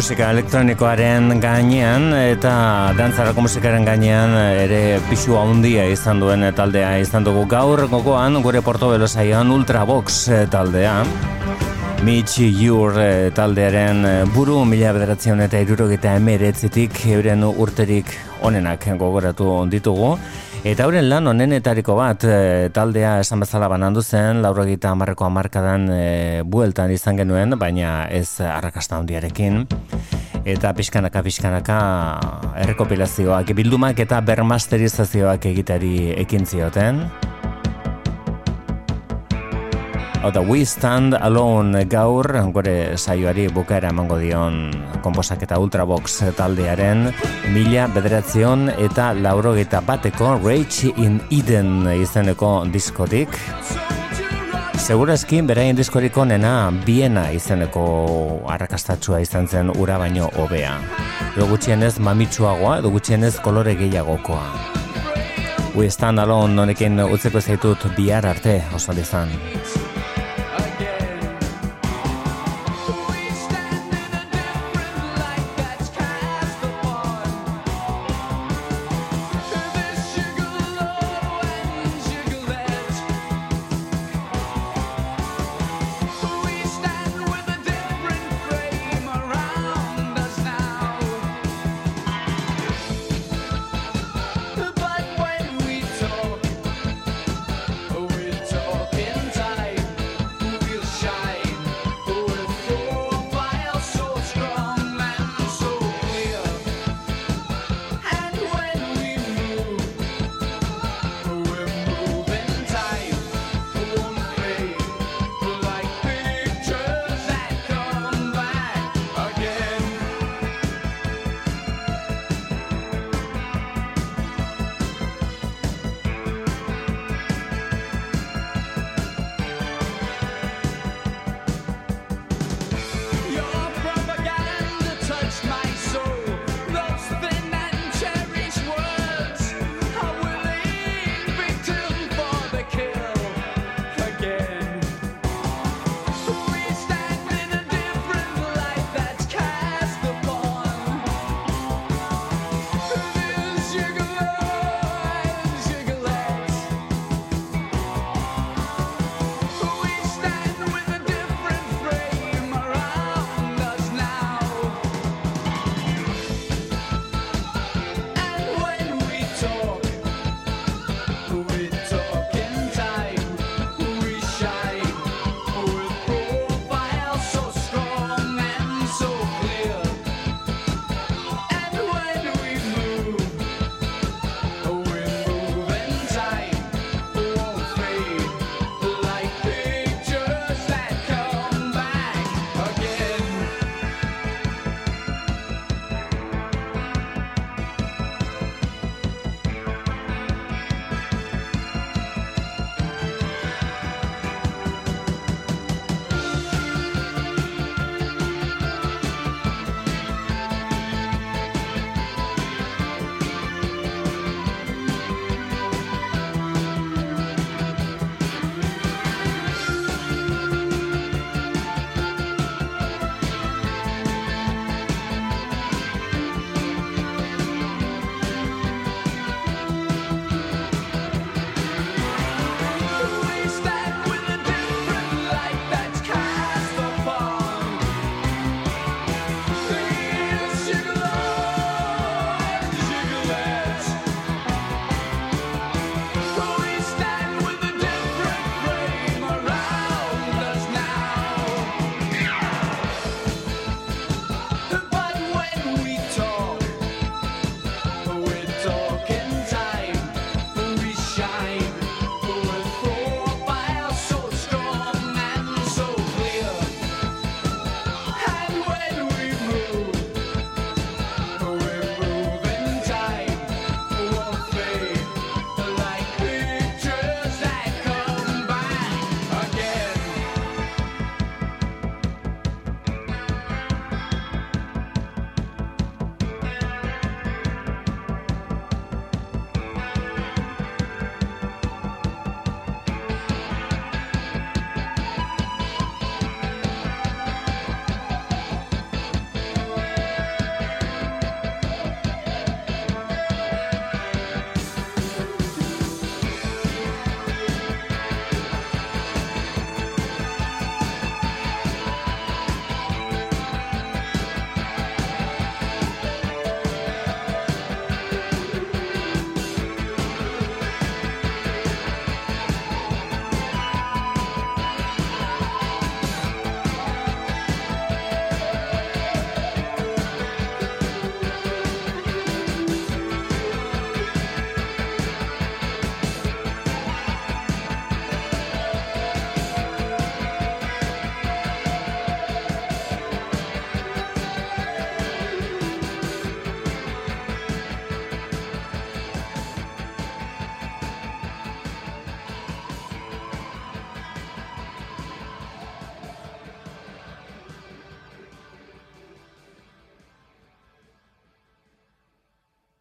Musika elektronikoaren gainean eta dantzarako musikaren gainean ere pixu handia izan duen taldea izan dugu. Gaur gogoan gure portobelo saioan Ultrabox taldea. Mitch Jur taldearen buru mila bederatzen eta irurogeta emeretzitik euren urterik onenak gogoratu ditugu Eta hauren lan onenetariko bat taldea esan bezala banandu zen, lauro gita amarreko amarkadan e, bueltan izan genuen, baina ez arrakasta handiarekin eta pixkanaka pixkanaka errekopilazioak bildumak eta bermasterizazioak egitari ekin zioten. Hau da, We Stand Alone gaur, gore saioari bukaera emango dion komposak eta ultrabox taldearen mila bederatzion eta lauro bateko Rage in Eden izeneko diskotik. Segurazki beraien diskoriko nena biena izeneko arrakastatsua izan zen ura baino hobea. Edo gutxienez mamitsuagoa, edo gutxienez kolore gehiagokoa. We stand alone nonekin utzeko zaitut bihar arte oso izan.